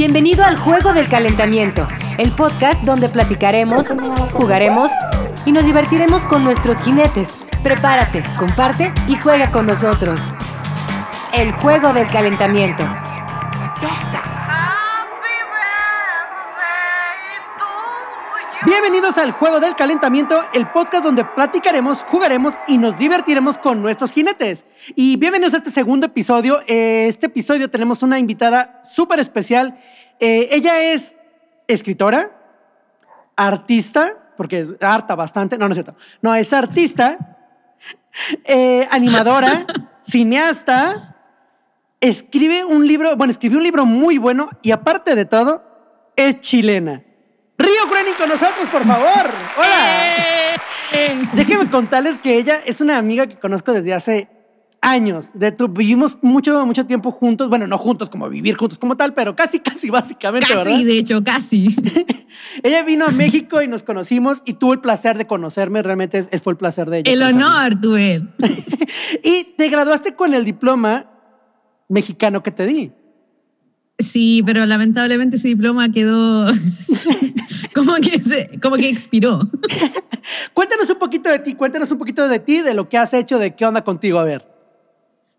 Bienvenido al Juego del Calentamiento, el podcast donde platicaremos, jugaremos y nos divertiremos con nuestros jinetes. Prepárate, comparte y juega con nosotros. El Juego del Calentamiento. Al Juego del Calentamiento, el podcast donde platicaremos, jugaremos y nos divertiremos con nuestros jinetes. Y bienvenidos a este segundo episodio. Eh, Este episodio tenemos una invitada súper especial. Eh, ella es escritora, artista, porque es harta bastante, no, no es cierto. No, es artista, eh, animadora, cineasta, escribe un libro, bueno, escribió un libro muy bueno y aparte de todo, es chilena. Río Groening con nosotros, por favor. Hola. Déjenme contarles que ella es una amiga que conozco desde hace años. De tu- vivimos mucho, mucho tiempo juntos. Bueno, no juntos como vivir juntos como tal, pero casi, casi básicamente, Casi, ¿verdad? de hecho, casi. Ella vino a México y nos conocimos y tuvo el placer de conocerme. Realmente fue el placer de ella. El conocerme. honor tuve. Y te graduaste con el diploma mexicano que te di. Sí, pero lamentablemente ese diploma quedó como que se, como que expiró. Cuéntanos un poquito de ti, cuéntanos un poquito de ti, de lo que has hecho, de qué onda contigo. A ver.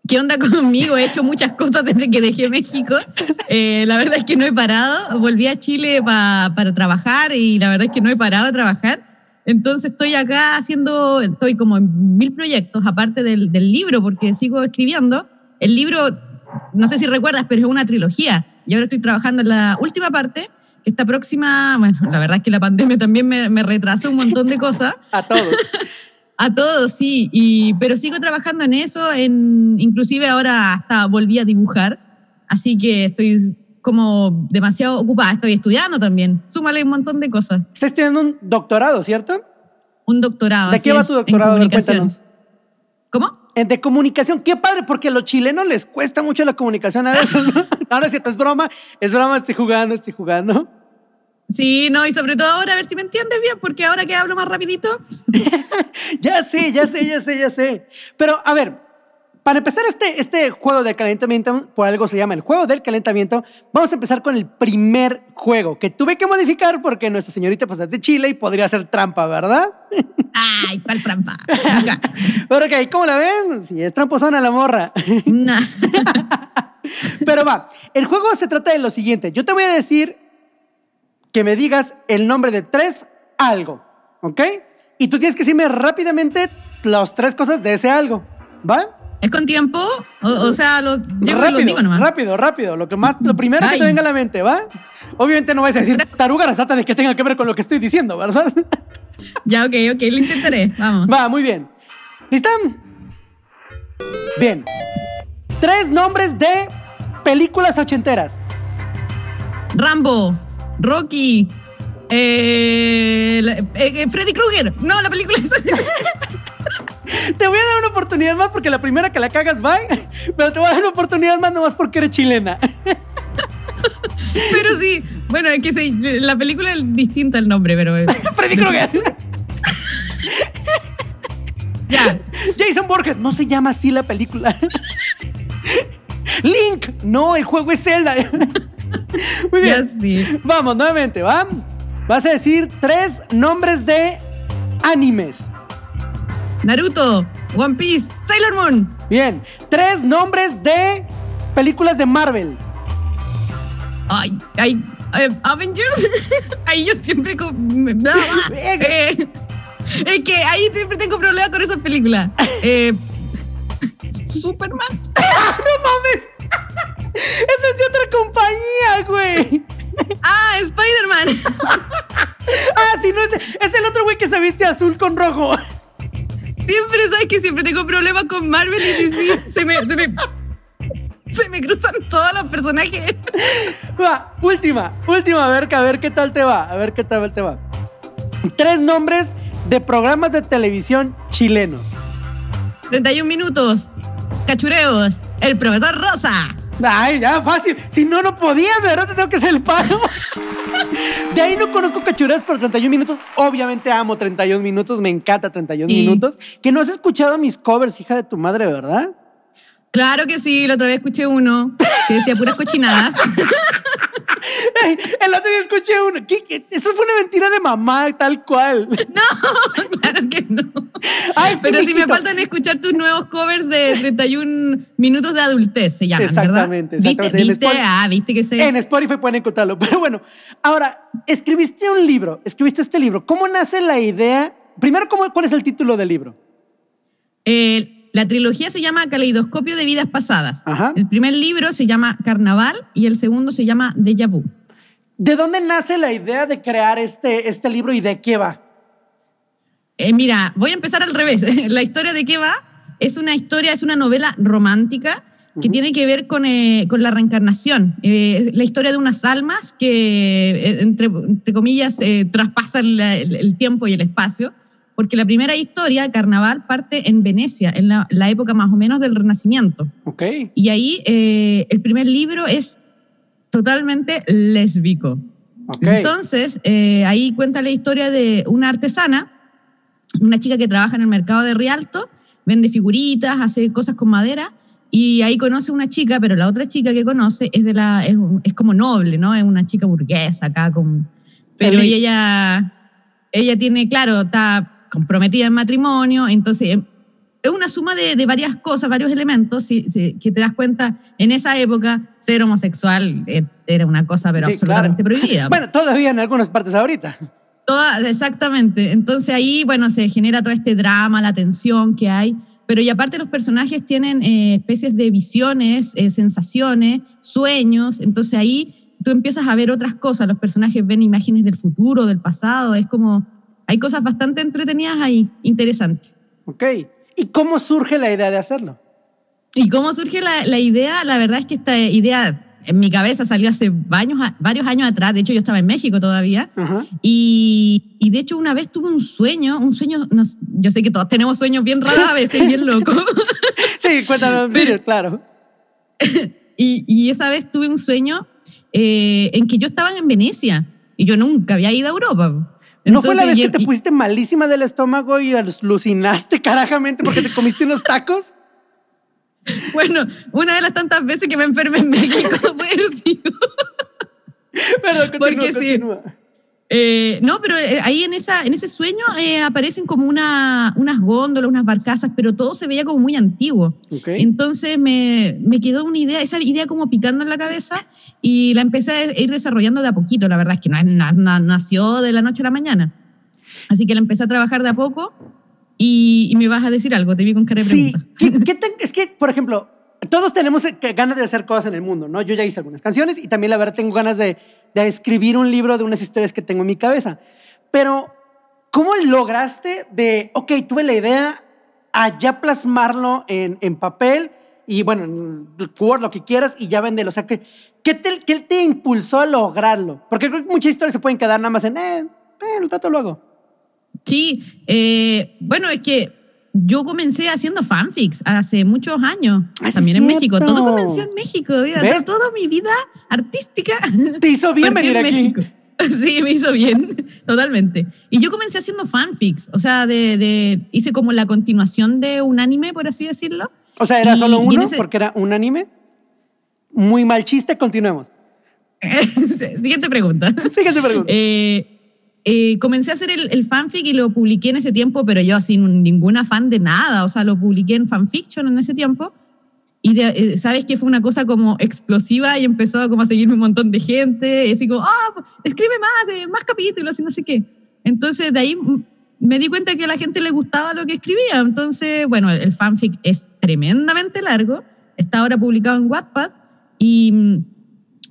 ¿Qué onda conmigo? He hecho muchas cosas desde que dejé México. Eh, la verdad es que no he parado. Volví a Chile pa- para trabajar y la verdad es que no he parado de trabajar. Entonces estoy acá haciendo, estoy como en mil proyectos, aparte del, del libro, porque sigo escribiendo. El libro, no sé si recuerdas, pero es una trilogía. Y ahora estoy trabajando en la última parte, está próxima, bueno, la verdad es que la pandemia también me, me retrasó un montón de cosas. A todos. A todos, sí, y, pero sigo trabajando en eso, en, inclusive ahora hasta volví a dibujar, así que estoy como demasiado ocupada, estoy estudiando también, súmale un montón de cosas, Estás estudiando un doctorado, ¿cierto? un doctorado. ¿De qué va es, tu en doctorado? Comunicación. cuéntanos. ¿Cómo? De comunicación, qué padre, porque a los chilenos les cuesta mucho la comunicación a veces. ¿no? No, no es cierto, es broma, es broma, estoy jugando, estoy jugando. Sí, no, y sobre todo ahora a ver si me entiendes bien, porque ahora que hablo más rapidito, Ya sé, ya sé, ya sé, ya sé. Pero, a ver, para empezar este, este juego del calentamiento, por algo se llama el juego del calentamiento, vamos a empezar con el primer juego, que tuve que modificar porque nuestra señorita pues es de Chile y podría ser trampa, ¿verdad? ay, cuál trampa. Pero ok, ¿cómo la ven? Si es tramposona la morra. Nah. Pero va, el juego se trata de lo siguiente. Yo te voy a decir que me digas el nombre de tres algo, ¿ok? Y tú tienes que decirme rápidamente las tres cosas de ese algo, ¿va? ¿Es con tiempo? O, o sea, lo, llego y lo rápido, digo nomás. rápido, rápido. Lo, que más, lo primero que te Ay. venga a la mente, ¿va? Obviamente no vas a decir taruga rasata de que tenga que ver con lo que estoy diciendo, ¿verdad? Ya, ok, ok, lo intentaré, vamos. Va, muy bien. ¿Listan? Bien. Tres nombres de películas ochenteras. Rambo, Rocky, eh, eh, eh, Freddy Krueger. No, la película es. Te voy a dar una oportunidad más porque la primera que la cagas va, pero te voy a dar una oportunidad más nomás porque eres chilena. pero sí, bueno, es que sí, la película es distinta el nombre, pero. eh, Freddy Krueger. ya. Jason Borges. No se llama así la película. Link. No, el juego es Zelda. Muy bien. sí. Vamos, nuevamente, ¿va? Vas a decir tres nombres de animes. Naruto, One Piece, Sailor Moon. Bien. Tres nombres de películas de Marvel. Ay, ay, eh, Avengers. ahí yo siempre. no. Eh, es que ahí siempre tengo problemas con esas películas. Eh, Superman. ¡No mames! Esa es de otra compañía, güey. Ah, Spider-Man. Ah, sí, no, es, es el otro güey que se viste azul con rojo. Siempre, ¿sabes que Siempre tengo problemas con Marvel y DC. Se me, se me, se me cruzan todos los personajes. Va, última, última, a ver, a ver qué tal te va, a ver qué tal te va. Tres nombres de programas de televisión chilenos. 31 minutos. Cachureos. El profesor Rosa. Ay, ya, fácil. Si no, no podías, verdad te tengo que hacer el paro. De ahí no conozco cachureos por 31 minutos. Obviamente amo 31 minutos, me encanta 31 Sí. minutos. Que no has escuchado mis covers, hija de tu madre, ¿verdad? Claro que sí, la otra vez escuché uno que decía puras cochinadas. el otro día escuché uno. ¿Qué, qué? Eso fue una mentira de mamá, tal cual. No, claro que no. Ay, sí, Pero sí me faltan escuchar tus nuevos covers de 31 minutos de adultez, se llaman, Exactamente, ¿verdad? exactamente. ¿Viste? ¿Viste? Spotify- Ah, viste que se... En Spotify pueden encontrarlo. Pero bueno, ahora, escribiste un libro, escribiste este libro. ¿Cómo nace la idea? Primero, ¿cómo, ¿cuál es el título del libro? Eh, la trilogía se llama Caleidoscopio de Vidas Pasadas. Ajá. El primer libro se llama Carnaval y el segundo se llama Déjà Vu. ¿De dónde nace la idea de crear este, este libro y de qué va? Eh, mira, voy a empezar al revés. La historia de qué va es una historia, es una novela romántica que tiene que ver con, eh, con la reencarnación. Eh, la historia de unas almas que, eh, entre, entre comillas, eh, traspasan la- el, el tiempo y el espacio. Porque la primera historia, Carnaval, parte en Venecia, en la, la época más o menos del Renacimiento. Ok. Y ahí eh, el primer libro es totalmente lésbico. Ok. Entonces, eh, ahí cuenta la historia de una artesana, una chica que trabaja en el mercado de Rialto, vende figuritas, hace cosas con madera, y ahí conoce una chica, pero la otra chica que conoce es, de la, es, es como noble, ¿no? Es una chica burguesa acá, con, pero Elite. ella, ella tiene, claro, está comprometida en matrimonio, entonces eh, es una suma de, de varias cosas, varios elementos, si, si- que te das cuenta, en esa época ser homosexual eh, era una cosa pero Sí, absolutamente claro. prohibida. Bueno, todavía en algunas partes ahorita. Toda, exactamente. Entonces ahí, bueno, se genera todo este drama, la tensión que hay. Pero y aparte los personajes tienen eh, especies de visiones, eh, sensaciones, sueños. Entonces ahí tú empiezas a ver otras cosas. Los personajes ven imágenes del futuro, del pasado. Es como, hay cosas bastante entretenidas ahí, interesantes. Ok. ¿Y cómo surge la idea de hacerlo? ¿Y cómo surge la, la idea? La verdad es que esta idea en mi cabeza salió hace varios, varios años atrás. De hecho, yo estaba en México todavía. Y, y de hecho una vez tuve un sueño, un sueño, no yo sé que todos tenemos sueños bien raros a veces, bien locos. Sí, cuéntanos. en serio, claro. y, y esa vez tuve un sueño eh, en que yo estaba en Venecia y yo nunca había ido a Europa. ¿No fue la vez que te y- pusiste malísima del estómago y alucinaste carajamente porque te comiste unos tacos? Bueno, una de las tantas veces que me enfermé en México fue sí. Perdón, continúa, Porque sí. continúa. Eh, no, pero eh, ahí en, esa, en ese sueño eh, aparecen como una, unas góndolas, unas barcazas, pero todo se veía como muy antiguo. Entonces me, me quedó una idea, esa idea como picando en la cabeza y la empecé a ir desarrollando de a poquito. La verdad es que no, es- na- na- nació de la noche a la mañana. Así que la empecé a trabajar de a poco y, y me vas a decir algo, te vi con cara de Sí, pregunta. ¿qué- qué te- es que, por ejemplo, todos tenemos eh, ganas de hacer cosas en el mundo, ¿no? Yo ya hice algunas canciones y también, la verdad, tengo ganas de, escribir un libro de unas historias que tengo en mi cabeza. Pero, ¿cómo lograste de, ok, tuve la idea, a ya plasmarlo en, papel y, bueno, en Word, lo que quieras, y ya venderlo? O sea, ¿qué, qué te impulsó a lograrlo? Porque creo que muchas historias se pueden quedar nada más en, eh, eh, el rato lo hago. Sí, eh, bueno, es que yo comencé haciendo fanfics hace muchos años, Ah, también en México. Todo comenzó en México, to- toda mi vida artística. Te hizo bien venir en aquí. México. Sí, me hizo bien, totalmente. Y yo comencé haciendo fanfics, o sea, de, de- hice como la continuación de un anime, por así decirlo. O sea, era Y- solo uno ese- porque era un anime. Muy mal chiste, continuemos. Siguiente pregunta. Siguiente pregunta. Eh, eh, comencé a hacer el, el fanfic y lo publiqué en ese tiempo, pero yo sin ningún afán de nada, o sea, lo publiqué en fanfiction en ese tiempo. Y de- eh, sabes que fue una cosa como explosiva y empezó como a seguirme un montón de gente, y así como, ah, escribe más, eh, más capítulos y no sé qué. Entonces de ahí mm, me di cuenta que a la gente le gustaba lo que escribía. Entonces, bueno, el, el fanfic es tremendamente largo, está ahora publicado en Wattpad y...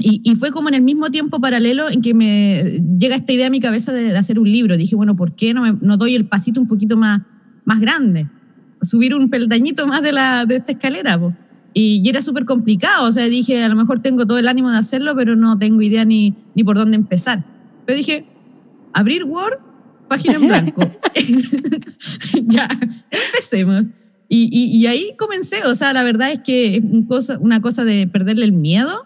y, y fue como en el mismo tiempo paralelo en que me llega esta idea a mi cabeza de, de hacer un libro. Dije, bueno, ¿por qué no, me- no doy el pasito un poquito más, más grande? Subir un peldañito más de, la, de esta escalera. po. Y, y era súper complicado. O sea, dije, a lo mejor tengo todo el ánimo de hacerlo, pero no tengo idea ni, ni por dónde empezar. Pero dije, abrir Word, página en blanco. ya, empecemos. Y, y, y ahí comencé. O sea, la verdad es que es un cosa, una cosa de perderle el miedo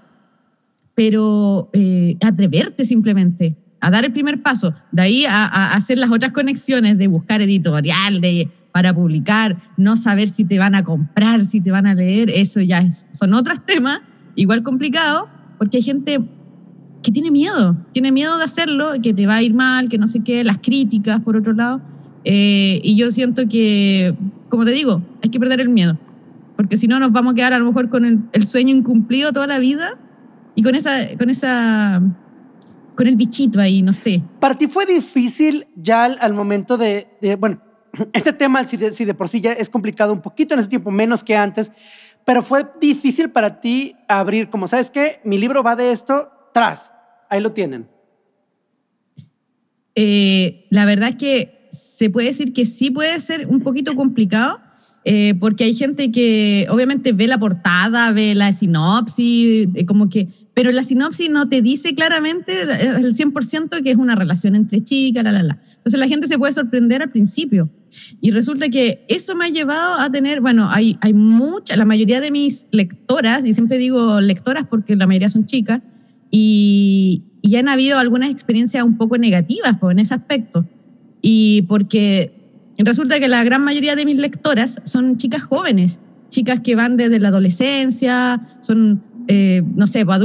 pero eh, atreverte simplemente a dar el primer paso, de ahí a, a hacer las otras conexiones de buscar editorial, de, para publicar, no saber si te van a comprar, si te van a leer, eso ya es- son otros temas, igual complicado, porque hay gente que tiene miedo, tiene miedo de hacerlo, que te va a ir mal, que no sé qué, las críticas por otro lado. Eh, y yo siento que, como te digo, hay que perder el miedo, porque si no nos vamos a quedar a lo mejor con el, sueño incumplido toda la vida y con esa, con esa, con el bichito ahí, no sé. Para ti fue difícil ya al, momento de, bueno, este tema, si de, si de, por sí ya es complicado un poquito en ese tiempo, menos que antes, pero fue difícil para ti abrir, como sabes que mi libro va de esto, tras, ahí lo tienen. Eh, la verdad que se puede decir que sí puede ser un poquito complicado, eh, porque hay gente que obviamente ve la portada, ve la sinopsis, eh, como que, pero la sinopsis no te dice claramente el 100% que es una relación entre chicas, la, la, la. Entonces la gente se puede sorprender al principio. Y resulta que eso me ha llevado a tener, bueno, hay, hay mucha, la mayoría de mis lectoras, y siempre digo lectoras porque la mayoría son chicas, y, y han habido algunas experiencias un poco negativas pues, en ese aspecto. Y porque resulta que la gran mayoría de mis lectoras son chicas jóvenes, chicas que van desde la adolescencia, son, eh, no sé, pues,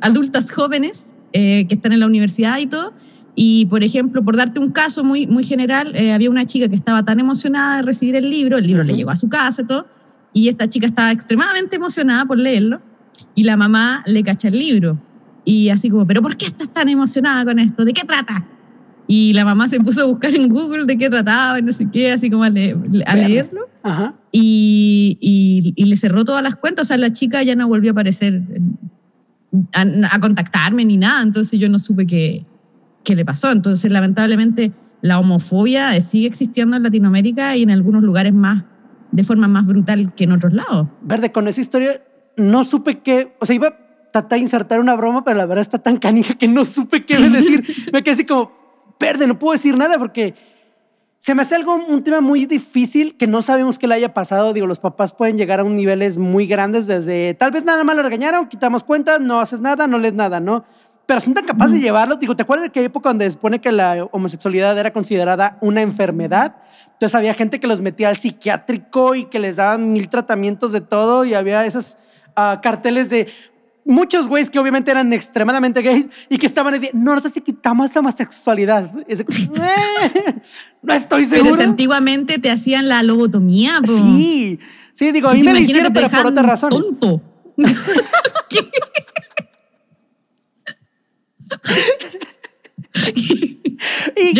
adultas jóvenes eh, que están en la universidad y todo. Y, por ejemplo, por darte un caso muy, muy general, eh, había una chica que estaba tan emocionada de recibir el libro, el libro le llegó a su casa y todo, y esta chica estaba extremadamente emocionada por leerlo, y la mamá le cacha el libro. Y así como, ¿pero por qué estás tan emocionada con esto? ¿De qué trata? Y la mamá se puso a buscar en Google de qué trataba y no sé qué, así como a, leerlo. Y, y, le cerró todas las cuentas. O sea, la chica ya no volvió a aparecer, a, a contactarme ni nada. Entonces yo no supe qué, qué le pasó. Entonces, lamentablemente, la homofobia sigue existiendo en Latinoamérica y en algunos lugares más, de forma más brutal que en otros lados. Verde, con esa historia no supe qué, o sea, iba tratar de insertar una broma, pero la verdad está tan canija que no supe qué decir. me quedé así como, verde, no puedo decir nada porque se me hace algo, un tema muy difícil que no sabemos qué le haya pasado. Digo, los papás pueden llegar a un niveles muy grandes desde, tal vez nada más lo regañaron, quitamos cuentas, no haces nada, no lees nada, ¿no? Pero son tan capaces de llevarlo. Digo, ¿te acuerdas de qué época donde se supone que la homosexualidad era considerada una enfermedad? Entonces había gente que los metía al psiquiátrico y que les daban mil tratamientos de todo y había esos ah, carteles de muchos güeyes que obviamente eran extremadamente gays y que estaban diciendo, no, nosotros te quitamos la homosexualidad. Eh, no estoy seguro. Pero antiguamente te hacían la lobotomía. Sí, sí, digo, a mí me la hicieron, pero por otra razón. Tonto. y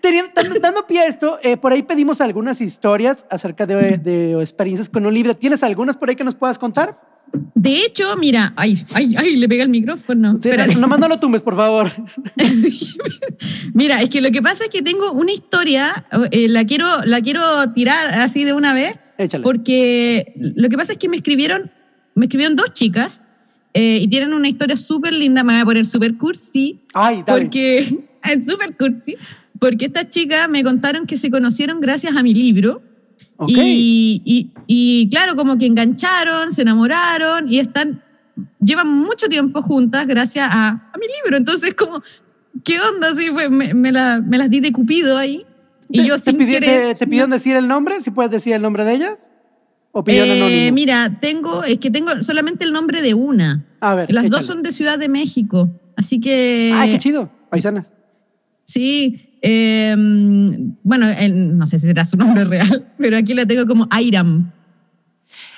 teniendo, dando, pie a esto, eh, por ahí pedimos algunas historias acerca de, de experiencias con un libro. ¿Tienes algunas por ahí que nos puedas contar? De hecho, mira, ay, ay, ay, le pega el micrófono. Sí, no, no, lo tumbes, por favor. mira, es que lo que pasa es que tengo una historia, eh, la, quiero, la quiero tirar así de una vez. Échale. Porque lo que pasa es que me escribieron, me escribieron dos chicas eh, y tienen una historia súper linda. Me voy a poner súper cursi. Ay, dale. Porque es súper cursi. Porque estas chicas me contaron que se conocieron gracias a mi libro. Y, y, claro, como que engancharon, se enamoraron y están, llevan mucho tiempo juntas gracias a, a mi libro. Entonces, como, ¿qué onda? Así me, me, la, me, las di de cupido ahí. Y yo sin querer, te, pidieron decir el nombre? ¿Si puedes decir el nombre de ellas? ¿O eh, Mira, tengo, es que tengo solamente el nombre de una. A ver. Las dos son de Ciudad de México. Así que. ¡Ay, qué chido! Paisanas. Sí, Em, bueno, no sé si será su nombre real, pero aquí la tengo como Airam.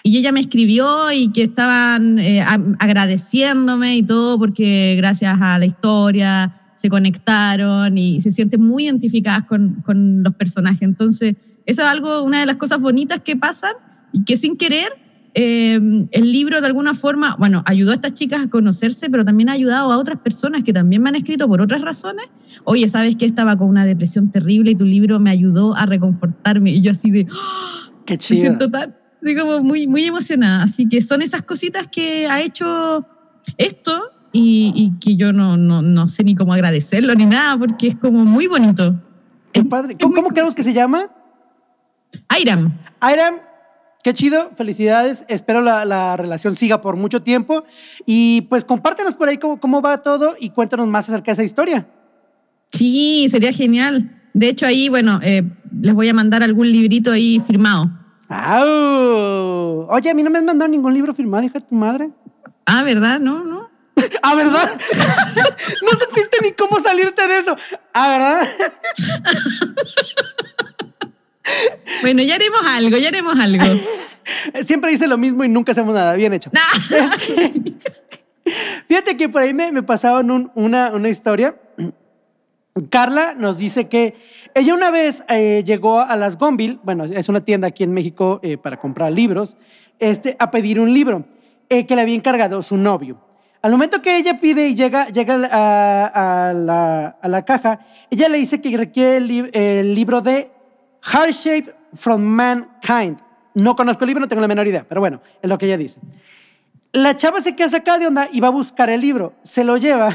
Y ella me escribió y que estaban eh, agradeciéndome y todo porque gracias a la historia se conectaron y se sienten muy identificadas con, con los personajes. Entonces, eso es algo, una de las cosas bonitas que pasan y que sin querer Em, el libro de alguna forma, bueno, ayudó a estas chicas a conocerse, pero también ha ayudado a otras personas que también me han escrito por otras razones. Oye, ¿sabes que estaba con una depresión terrible y tu libro me ayudó a reconfortarme? Y yo así de, ¡Ah! qué chido. Me siento tan, como muy, muy emocionada. Así que son esas cositas que ha hecho esto y, que yo no, no, no, sé ni cómo agradecerlo ni nada, porque es como muy bonito. Qué padre. ¿Cómo, ¿cómo creemos que se llama? Airam. Airam, Qué chido, felicidades. Espero la, la, relación siga por mucho tiempo. Y pues compártenos por ahí cómo, cómo, va todo y cuéntanos más acerca de esa historia. Sí, sería genial. De hecho, ahí, bueno, eh, les voy a mandar algún librito ahí firmado. ¡Au! Oye, a mí no me han mandado ningún libro firmado, hija de tu madre. Ah, ¿verdad? No, no. Ah, ¿verdad? no supiste ni cómo salirte de eso. Ah, ¿verdad? bueno, ya haremos algo, ya haremos algo. Siempre dice lo mismo y nunca hacemos nada. Bien hecho. Este, fíjate que por ahí me, me pasaron una, una historia. Carla nos dice que ella una vez eh, llegó a las Gonville, bueno, es una tienda aquí en México eh, para comprar libros, este, a pedir un libro eh, que le había encargado su novio. Al momento que ella pide y llega, llega a, la, caja, ella le dice que requiere el, libro de Heart Shape from Mankind. No conozco el libro, no tengo la menor idea, pero bueno, es lo que ella dice. La chava se queda sacada de onda y va a buscar el libro, se lo lleva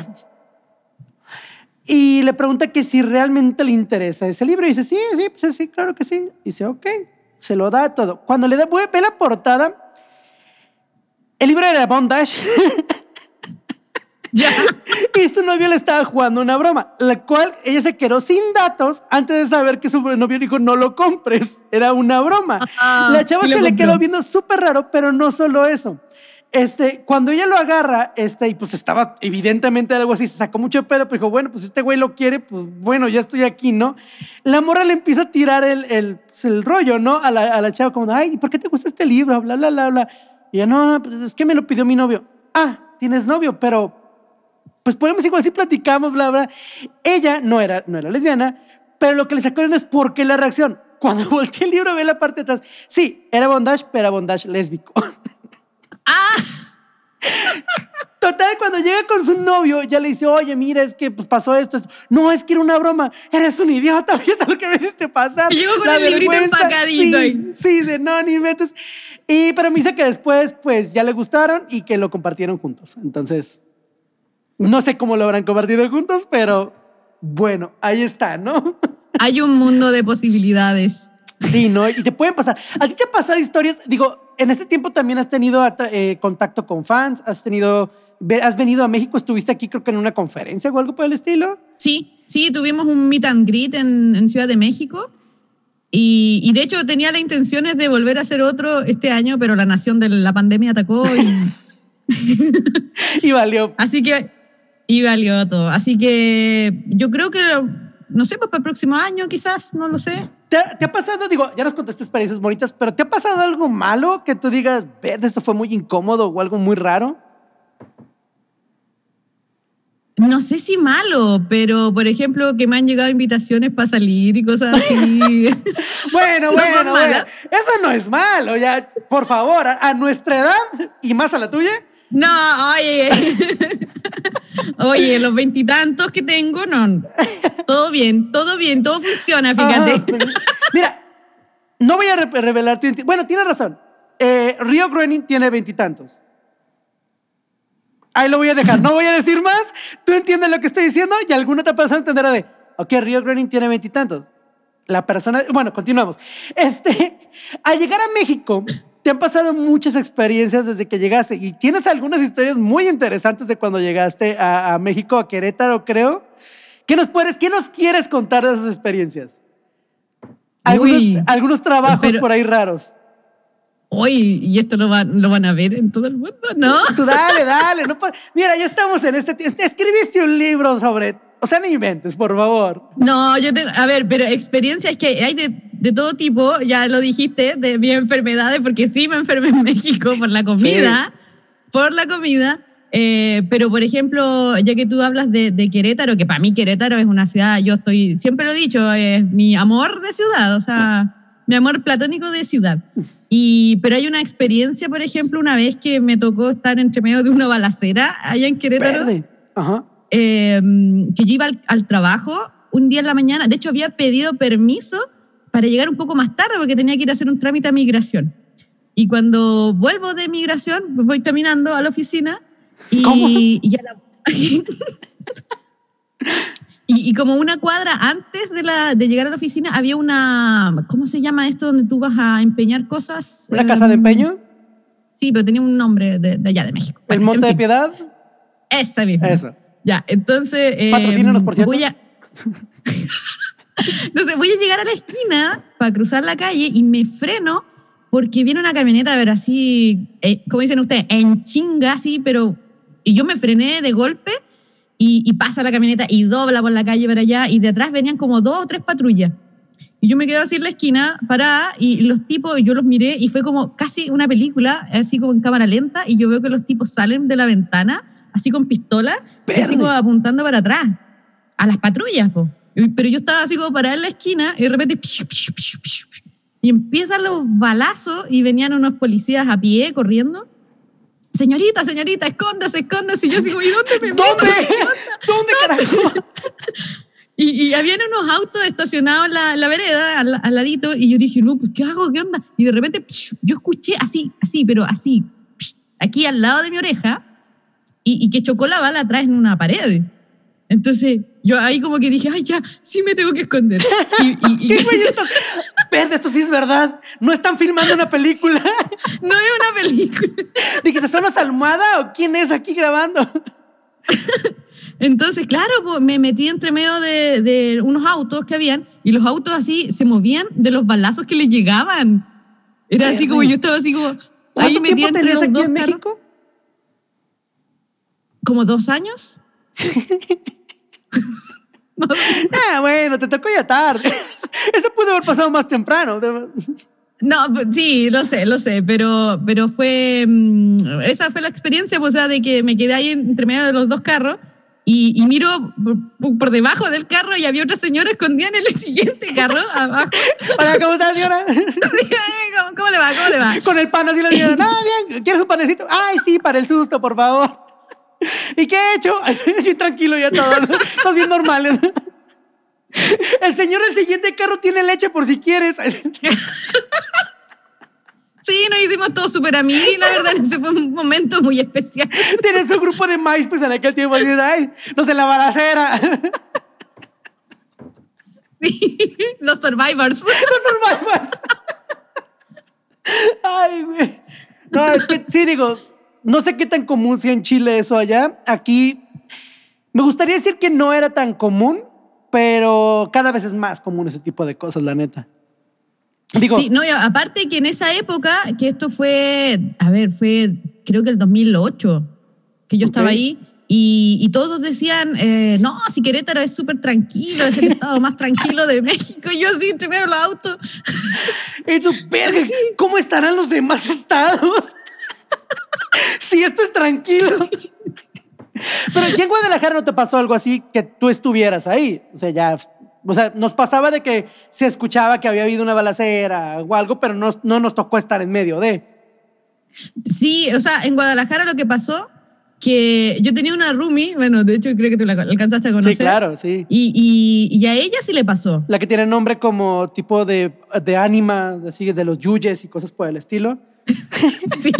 y le pregunta que si realmente le interesa ese libro y dice, sí, sí, pues sí, claro que sí. Y dice, ok, se lo da todo. Cuando le da, ve la portada, el libro era Bondage. Ya. Y su novio le estaba jugando una broma, la cual ella se quedó sin datos antes de saber que su novio dijo no lo compres, era una broma. Ah, la chava se le quedó viendo súper raro, pero no solo eso. Este, cuando ella lo agarra, este, y pues estaba evidentemente algo así, se sacó mucho pedo, pero dijo, bueno, pues este güey lo quiere, pues bueno, ya estoy aquí, ¿no? La morra le empieza a tirar el, el, pues, el rollo, ¿no? A la, a la, chava, como, ay, ¿por qué te gusta este libro? Bla, bla, bla, bla. Y ella, no, pues es que me lo pidió mi novio. Ah, tienes novio, pero pues podemos igual si platicamos, bla, bla. Ella no era, no era lesbiana, pero lo que le sacó es por qué la reacción. Cuando volteé el libro, ve la parte de atrás. Sí, era bondage, pero era bondage lésbico. ¡Ah! Total, cuando llega con su novio, ya le dice, oye, mira, es que pues, pasó esto, No, es que era una broma. Eres un idiota, fíjate lo que me hiciste pasar. Y con el librito empacadito. Sí, sí, de no, ni metes. Y pero me dice que después, pues, ya le gustaron y que lo compartieron juntos. Entonces, no sé cómo lo habrán compartido juntos, pero bueno, ahí está, ¿no? Hay un mundo de posibilidades. Sí, ¿no? Y te pueden pasar. ¿A ti te han pasado historias? Digo, en ese tiempo también has tenido eh, contacto con fans, has tenido, has venido a México, estuviste aquí creo que en una conferencia o algo por el estilo. Sí, sí, tuvimos un meet and greet en, Ciudad de México. Y, y, de hecho tenía la intención de volver a hacer otro este año, pero la nación de la pandemia atacó y... y valió. Así que... Y valió todo. Así que yo creo que, no sé, pues para el próximo año quizás, no lo sé. ¿Te, ha pasado, digo, ya nos contaste experiencias bonitas, pero ¿te ha pasado algo malo que tú digas, verde, esto fue muy incómodo o algo muy raro? No sé si malo, pero por ejemplo, que me han llegado invitaciones para salir y cosas así. bueno, bueno, bueno. Eso no es malo, ya, por favor, a, nuestra edad y más a la tuya. No, oye. Oye, los veintitantos que tengo, no. Todo bien, todo bien, todo funciona, fíjate. mira, no voy a revelar tu Bueno, tiene razón. Eh, Río Groening tiene veintitantos. Ahí lo voy a dejar. No voy a decir más. Tú entiendes lo que estoy diciendo y alguno te pasa a entender de, ok, Río Groening tiene veintitantos. La persona, bueno, continuamos. Este, al llegar a México, te han pasado muchas experiencias desde que llegaste y tienes algunas historias muy interesantes de cuando llegaste a, México, a Querétaro, creo. ¿Qué nos, puedes, ¿Qué nos quieres contar de esas experiencias? Algunos, trabajos por ahí raros. Uy, y esto lo van, lo van a ver en todo el mundo, ¿no? Tú dale, dale. mira, ya estamos en este. Escribiste un libro sobre. O sea, no inventes, por favor. No, yo tengo. A ver, pero experiencias que hay de de todo tipo, ya lo dijiste, de mis enfermedades, porque sí me enfermé en México por la comida, por la comida. Eh, pero, por ejemplo, ya que tú hablas de, Querétaro, que para mí Querétaro es una ciudad, yo estoy, siempre lo he dicho, es mi amor de ciudad, o sea, mi amor platónico de ciudad. Y, pero hay una experiencia, por ejemplo, una vez que me tocó estar entre medio de una balacera allá en Querétaro. Eh, que yo iba al, al trabajo un día en la mañana, de hecho había pedido permiso para llegar un poco más tarde porque tenía que ir a hacer un trámite a migración. Y cuando vuelvo de migración, pues voy caminando a la oficina y, y, como una cuadra antes de, la, de llegar a la oficina había una, ¿cómo se llama esto donde tú vas a empeñar cosas? ¿Una casa de em, empeño? Sí, pero tenía un nombre de, allá, de México. ¿El Monte de Piedad? Esa misma. Eso. Ya, entonces... Eh, Patrocínanos, por cierto. Voy a... Entonces voy a llegar a la esquina para cruzar la calle y me freno porque viene una camioneta, a ver, así, eh, como dicen ustedes, en chinga, así, pero y yo me frené de golpe y, y pasa la camioneta y dobla por la calle para allá y de atrás venían como dos o tres patrullas. Y yo me quedé así en la esquina, parada, y los tipos, yo los miré y fue como casi una película, así como en cámara lenta, y yo veo que los tipos salen de la ventana, así con pistola, y así como apuntando para atrás, a las patrullas, po. Pero yo estaba así como parada en la esquina y de repente... piu, piu, piu, piu, piu, y empiezan los balazos y venían unos policías a pie corriendo. Señorita, señorita, escóndase, escóndase. Y yo como, ¿y dónde me meto? ¿Dónde? ¿Dónde carajo? Y, y habían unos autos estacionados en la, en la vereda, al, al ladito, y yo dije, no, pues, ¿qué hago? ¿Qué onda? Y de repente, psh, yo escuché así, así, pero así, psh, aquí al lado de mi oreja, y, y que chocó la bala atrás en una pared. Entonces, yo ahí como que dije, ay, ya, sí me tengo que esconder. Y, ¿Qué güey? Verde, esto sí es verdad. No están filmando una película. no es una película. Dijiste, ¿son las almohada o quién es aquí grabando? Entonces, claro, pues, me metí entre medio de, de unos autos que habían y los autos así se movían de los balazos que les llegaban. Era así como yo estaba así como ahí ¿Cuánto metida tiempo tenías aquí en. México? ¿Como dos años? No, Ah, bueno, te tocó ya tarde. Eso pudo haber pasado más temprano. No, pues, sí, lo sé, lo sé, pero, pero fue, mm, esa fue la experiencia, pues, o sea, de que me quedé ahí entre medio de los dos carros y, y miro por, por debajo del carro y había otra señora escondida en el siguiente carro, abajo. Hola, ¿cómo estás, señora? "Ay, ¿Cómo, cómo le va? ¿Cómo le va? Con el pan así la señora. No, bien, ¿quieres un panecito? Ay, sí, para el susto, por favor. ¿Y qué he hecho? Sí, tranquilo ya todo. Estás bien normal. ¿no? El señor del siguiente carro tiene leche por si quieres. Sí, nos hicimos todos súper amigos y la verdad ese fue un momento muy especial. Tiene su grupo de MySpace pues, en aquel tiempo. Así, ay, no sé, la balacera. Sí, los survivors. Los survivors. Ay, güey. No, es que sí, digo, no sé qué tan común sea en Chile eso allá. Aquí me gustaría decir que no era tan común, pero cada vez es más común ese tipo de cosas, la neta. Digo, Sí, no, y aparte que en esa época, que esto fue, a ver, fue creo que el 2008, que yo estaba ahí, y, y todos decían, eh, no, si Querétaro es súper tranquilo, es el estado más tranquilo de México, y yo así entre medio los autos. y tú, verga, ¿cómo estarán los demás estados? Si esto es tranquilo. Pero ya en Guadalajara no te pasó algo así que tú estuvieras ahí. O sea, ya, o sea, nos pasaba de que se escuchaba que había habido una balacera o algo, pero no, no nos tocó estar en medio de. Sí, o sea, en Guadalajara lo que pasó, que yo tenía una roomie, bueno, de hecho creo que tú la alcanzaste a conocer. Sí, claro, sí. Y, y, y a ella sí le pasó. La que tiene nombre como tipo de, de ánima, así de los yuyes y cosas por el estilo. Sí.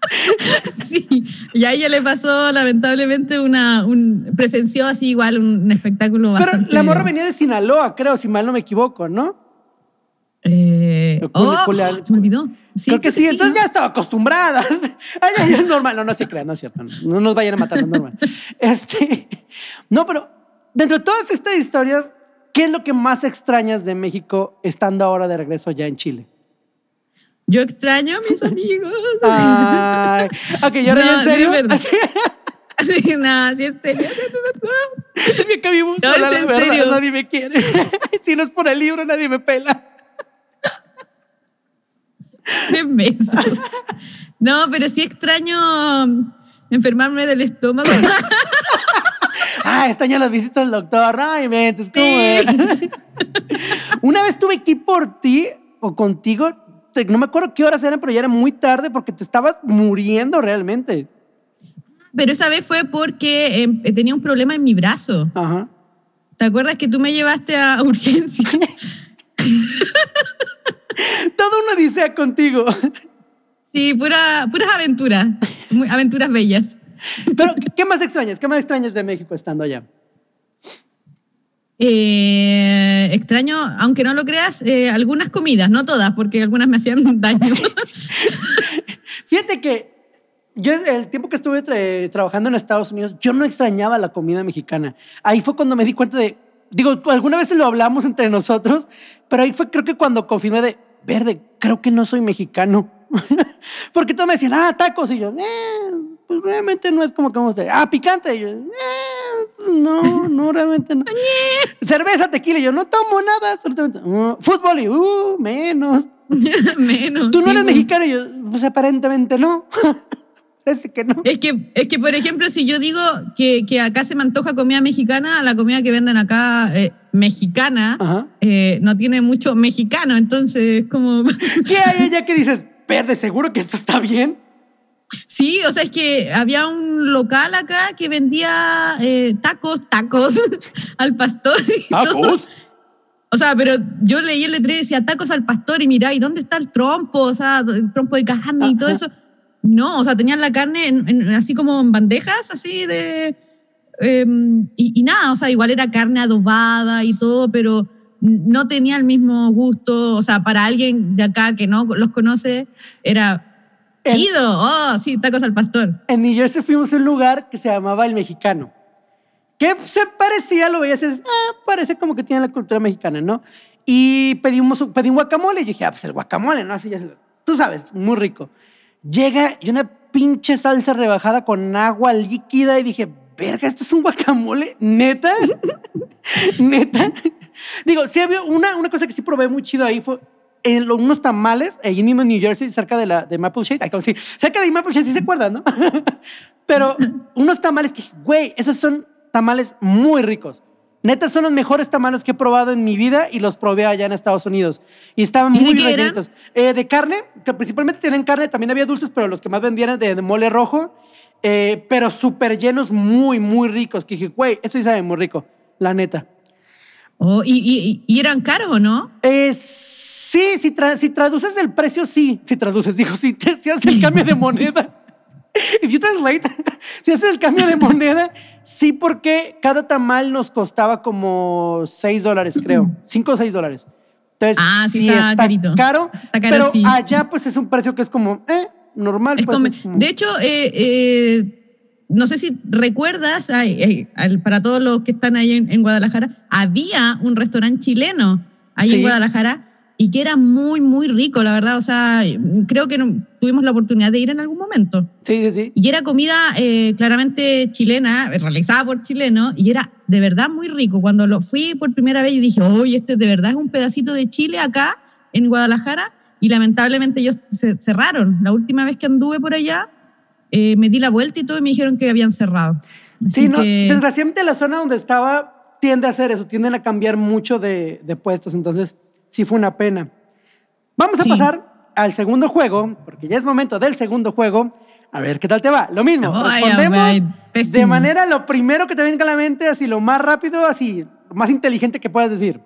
sí. Y a ella le pasó, lamentablemente, una, un, presenció así igual un, un espectáculo Pero bastante... la morra venía de Sinaloa, creo, si mal no me equivoco, ¿no? Eh, oh, culi- se me olvidó. Sí, creo que sí, entonces ya estaba acostumbrada. Ay, es normal. No, no se crean, no es cierto. No, no nos vayan a matar, no es normal. Este, no, pero dentro de todas estas historias, ¿qué es lo que más extrañas de México estando ahora de regreso ya en Chile? Yo extraño a mis amigos. Ay, ok, ¿y ahora No, en sí, serio? es verdad. Así- Sí, nada, sí, en serio, sí, es verdad. es que No, sola, es en serio. nadie me quiere. si no es por el libro, nadie me pela. Qué menso. No, pero sí extraño enfermarme del estómago. Ah, extraño las visitas del doctor. Ay, mentes, ¿cómo Sí. Una vez estuve aquí por ti o contigo, no me acuerdo qué horas eran, pero ya era muy tarde porque te estabas muriendo realmente. Pero esa vez fue porque eh, tenía un problema en mi brazo. Ajá. ¿Te acuerdas que tú me llevaste a urgencia? Todo uno dice contigo. Sí, pura, puras aventuras, aventuras bellas. Pero, ¿qué más extrañas? ¿Qué más extrañas de México estando allá? Eh, extraño, aunque no lo creas, eh, algunas comidas, no todas, porque algunas me hacían daño. Fíjate que yo el tiempo que estuve tra- trabajando en Estados Unidos, yo no extrañaba la comida mexicana. Ahí fue cuando me di cuenta de, digo, alguna vez lo hablamos entre nosotros, pero ahí fue creo que cuando confirmé de, verde, creo que no soy mexicano. Porque todos me decían, ah, tacos, y yo, eh, pues realmente no es como que vamos a ah, picante. Y yo, "Eh, no, no, realmente no. Cerveza, tequila. Yo no tomo nada, absolutamente. "Uh, fútbol y, uh, menos. Menos. Tú no eres mexicano. Y yo, pues aparentemente no. Parece que no. Es que, es que, por ejemplo, si yo digo que, que acá se me antoja comida mexicana, la comida que venden acá eh, mexicana eh, no tiene mucho mexicano, entonces como... ¿Qué hay allá que dices, verde, seguro que esto está bien? Sí, o sea, es que había un local acá que vendía eh, tacos, tacos al pastor. y todo. O sea, pero yo leí el letrero y decía tacos al pastor y mirá, ¿y dónde está el trompo? O sea, el trompo de carne y todo eso. No, o sea, tenían la carne en- en- así como en bandejas, así de... em, y, y nada, o sea, igual era carne adobada y todo, pero no tenía el mismo gusto. O sea, para alguien de acá que no los conoce, era chido. Oh, sí, tacos al pastor. En New Jersey fuimos a un lugar que se llamaba El Mexicano. Que se parecía, lo veías dices, ah, parece como que tiene la cultura mexicana, ¿no? Y pedimos, pedí un guacamole y yo dije, ah, pues el guacamole, ¿no? Así ya se- tú sabes, muy rico. Llega y una pinche salsa rebajada con agua líquida y dije, verga, esto es un guacamole, neta, neta. Digo, sí había una, una cosa que sí probé muy chido ahí fue en unos tamales, ahí mismo en New Jersey, cerca de, la, de Maple Shade, sí, cerca de Maple Shade, sí se acuerdan, ¿no? Pero unos tamales que, dije, güey, esos son tamales muy ricos. Neta, son los mejores tamales que he probado en mi vida y los probé allá en Estados Unidos. Y estaban ¿Y de muy rellenitos. Eh, de carne, que principalmente tienen carne, también había dulces, pero los que más vendían eran de, de mole rojo, eh, pero súper llenos, muy, muy ricos. Que dije, güey, eso sí sabe muy rico, la neta. Oh, y, y- y eran caros o no? Eh, sí, si, tra- si traduces el precio, sí. Si traduces, digo, si, te- si haces el cambio de moneda. If you translate, si haces el cambio de moneda, sí, porque cada tamal nos costaba como 6 dólares, creo. 5 o 6 dólares. Entonces, Ah, sí está carito. caro. Está caro, pero sí. allá, pues es un precio que es como, eh, normal. Es pues, como- es como- de hecho, eh, eh, no sé si recuerdas, ay, ay, al- para todos los que están ahí en, en Guadalajara, había un restaurante chileno ahí Sí. en Guadalajara y que era muy, muy rico, la verdad. O sea, creo que no- tuvimos la oportunidad de ir en algún momento. sí, sí, sí. Y era comida eh, claramente chilena, eh, realizada por chilenos, y era de verdad muy rico. Cuando lo fui por primera vez, yo dije, oye, este de verdad es un pedacito de Chile acá en Guadalajara, y lamentablemente ellos se cerraron. La última vez que anduve por allá, eh, me di la vuelta y todo, y me dijeron que habían cerrado. Así Sí, no, que- desgraciadamente la zona donde estaba tiende a hacer eso, tienden a cambiar mucho de, de puestos, entonces sí fue una pena. Vamos a Sí. pasar al segundo juego, porque ya es momento del segundo juego. A ver, ¿qué tal te va? Lo mismo, Ay, respondemos ay, de manera lo primero que te venga a la mente, así lo más rápido, así, lo más inteligente que puedas decir.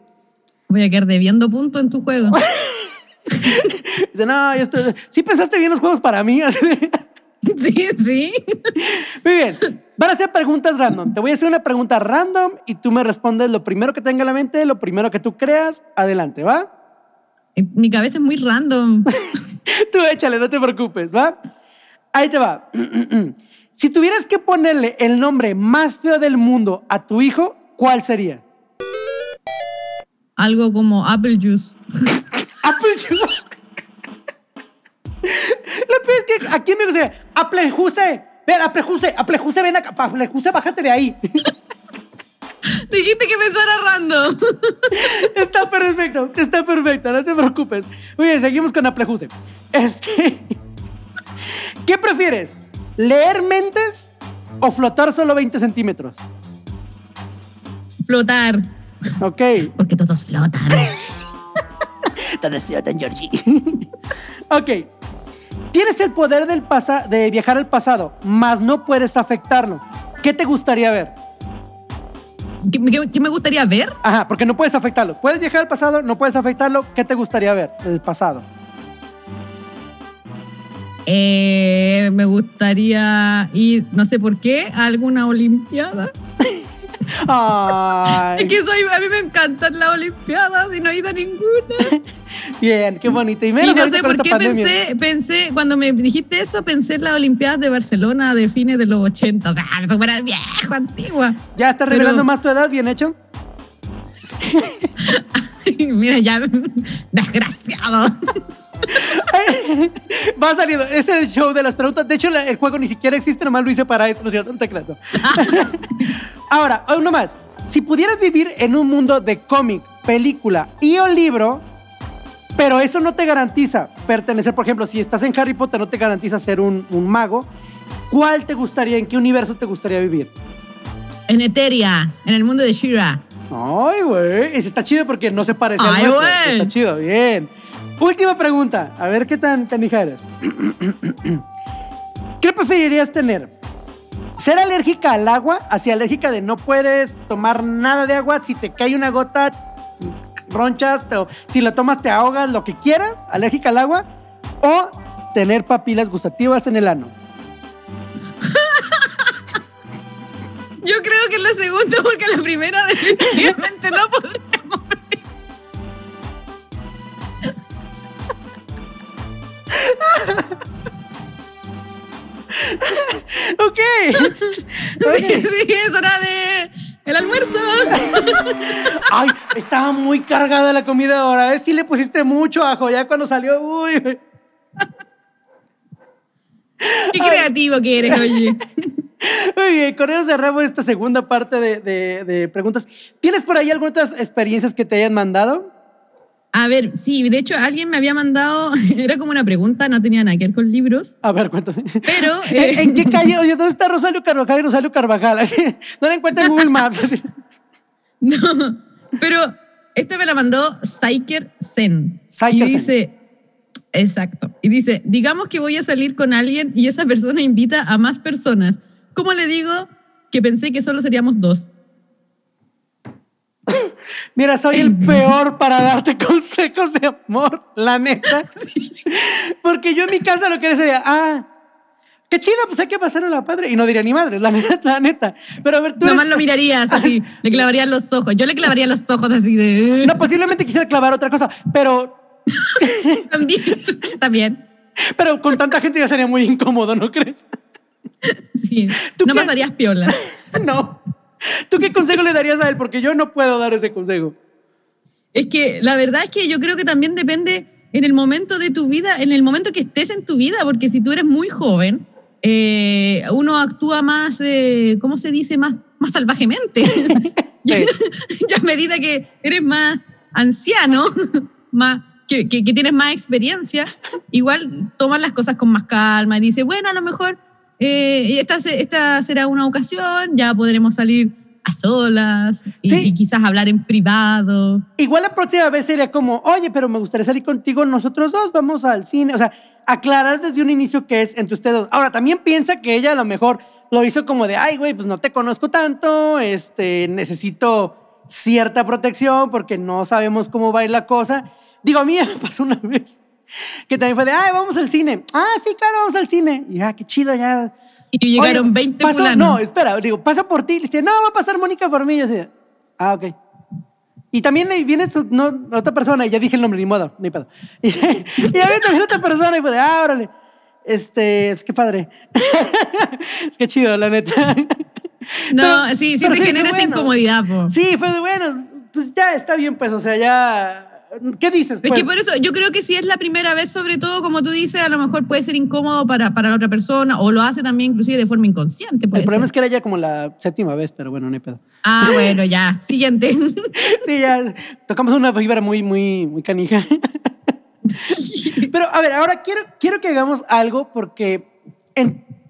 Voy a quedar debiendo punto en tu juego. Dice, no, yo estoy... Sí pensaste bien los juegos para mí. así de- sí, sí. Muy bien. Van a ser preguntas random. Te voy a hacer una pregunta random y tú me respondes lo primero que tenga en la mente, lo primero que tú creas. Adelante, ¿va? Mi cabeza es muy random. Tú échale, no te preocupes, ¿va? Ahí te va. si tuvieras que ponerle el nombre más feo del mundo a tu hijo, ¿cuál sería? Algo como Apple Juice. Apple Juice. Lo peor es que aquí me gustaría. Apple Juice. Ven. Apple Juice, ven acá. Apple Juice, bájate de ahí. Dijiste que pensara random. Está perfecto, está perfecto, no te preocupes. Muy bien, seguimos con Aplejuse. Este, ¿Qué prefieres? ¿Leer mentes o flotar solo 20 centímetros? Flotar. Ok. Porque todos flotan. Todos flotan, Georgie. ok. Tienes el poder del pasa de viajar al pasado, mas no puedes afectarlo. ¿Qué te gustaría ver? ¿Qué, qué- qué me gustaría ver? Ajá, porque no puedes afectarlo. Puedes viajar al pasado, no puedes afectarlo. ¿Qué te gustaría ver del pasado? Eh, me gustaría ir, no sé por qué, a alguna olimpiada. Ay, Es que soy, a mí me encantan las olimpiadas y no he ido a ninguna. bien, qué bonito. Y Y menos no ahorita sé por qué pandemia. pensé, pensé, cuando me dijiste eso, pensé en las olimpiadas de Barcelona de fines de los 80. O sea, súper viejo, antigua. Ya estás Pero- revelando más tu edad, bien hecho. Mira, ya, desgraciado. Va saliendo. Es el show de las preguntas. De hecho, el juego ni siquiera existe, nomás lo hice para eso. No es cierto, no te creas, no. Ahora, uno más. Si pudieras vivir en un mundo de cómic, película y o libro, pero eso no te garantiza pertenecer, por ejemplo, si estás en Harry Potter, no te garantiza ser un, un mago. ¿Cuál te gustaría, en qué universo te gustaría vivir? En Eteria, en el mundo de Shira. Ay, güey. Ese está chido porque no se parece al Ay, nuestro. güey. Está chido, bien. Última pregunta. A ver qué tan canija eres. ¿Qué preferirías tener? ¿Ser alérgica al agua? Así alérgica de no puedes tomar nada de agua. Si te cae una gota, ronchas, pero si lo tomas te ahogas, lo que quieras. Alérgica al agua. O tener papilas gustativas en el ano. Yo creo que es la segunda, porque la primera definitivamente no podríamos. Ok. Sí, sí, es hora de el almuerzo. Ay, estaba muy cargada la comida ahora. ¿eh? Sí le pusiste mucho ajo. Ya cuando salió, uy. Qué creativo que eres, oye. Muy bien, con eso cerramos esta segunda parte de, de- de preguntas. ¿Tienes por ahí algunas otras experiencias que te hayan mandado? A ver, sí, de hecho alguien me había mandado, era como una pregunta, no tenía nada que ver con libros, A ver, cuéntame. pero... ¿En, eh, en qué calle? Oye, ¿dónde está Rosario Carvajal y Rosario Carvajal? Así, no la encuentro en Google Maps. así. No, pero esta me la mandó Psyker Zen. Psyker y Zen. dice, exacto, y dice, digamos que voy a salir con alguien y esa persona invita a más personas. ¿Cómo le digo que pensé que solo seríamos dos? Mira, soy el peor para darte consejos de amor, la neta. Porque yo en mi casa lo que haría sería, ah, qué chido, pues hay que pasar a la padre. Y no diría ni madre, la neta, la neta. Pero a ver, tú Nomás eres- lo mirarías así, le clavarías los ojos. Yo le clavaría los ojos así de... No, posiblemente quisiera clavar otra cosa, pero, También, también. pero con tanta gente ya sería muy incómodo, ¿no crees? Sí. ¿Tú No qué? pasarías piola. No. ¿Tú qué consejo le darías a él? Porque yo no puedo dar ese consejo. Es que la verdad es que yo creo que también depende en el momento de tu vida, en el momento que estés en tu vida, porque si tú eres muy joven, eh, uno actúa más, eh, ¿cómo se dice? Más, más salvajemente. ya, ya a medida que eres más anciano, más, que, que- que tienes más experiencia, igual tomas las cosas con más calma y dices, bueno, a lo mejor eh, esta, se- esta será una ocasión, ya podremos salir a solas y, Sí. y quizás hablar en privado. Igual la próxima vez sería como, oye, pero me gustaría salir contigo nosotros dos, vamos al cine. O sea, aclarar desde un inicio que es entre ustedes dos. Ahora, también piensa que ella a lo mejor lo hizo como de, ay, güey, pues no te conozco tanto, este, necesito cierta protección porque no sabemos cómo va a ir la cosa. Digo, a mí me pasó una vez que también fue de, ay, vamos al cine. Ah, sí, claro, vamos al cine. Y ya, qué chido, ya. Y llegaron Oye, 20 pasó- fulanos. No, espera, digo, pasa por ti. Le dice, no, va a pasar Mónica por mí. Y yo así, ah, ok. Y también viene su, no, otra persona, y ya dije el nombre, ni modo, ni pedo. Y, y viene también otra persona, y fue de, ah, órale. Este, es que padre. es que chido, la neta. No, Pero- sí, sí te genera esa bueno. incomodidad, po. Sí, fue de, bueno, pues ya está bien, pues, o sea, ya. ¿Qué dices? Es pues? que por eso yo creo que si es la primera vez, sobre todo, como tú dices, a lo mejor puede ser incómodo para, para la otra persona o lo hace también inclusive de forma inconsciente. el problema es que era ya como la séptima vez, pero bueno, no hay pedo. Ah, bueno, ya. Siguiente. Sí, ya tocamos una fibra muy, muy, muy canija. Pero a ver, ahora quiero, quiero que hagamos algo porque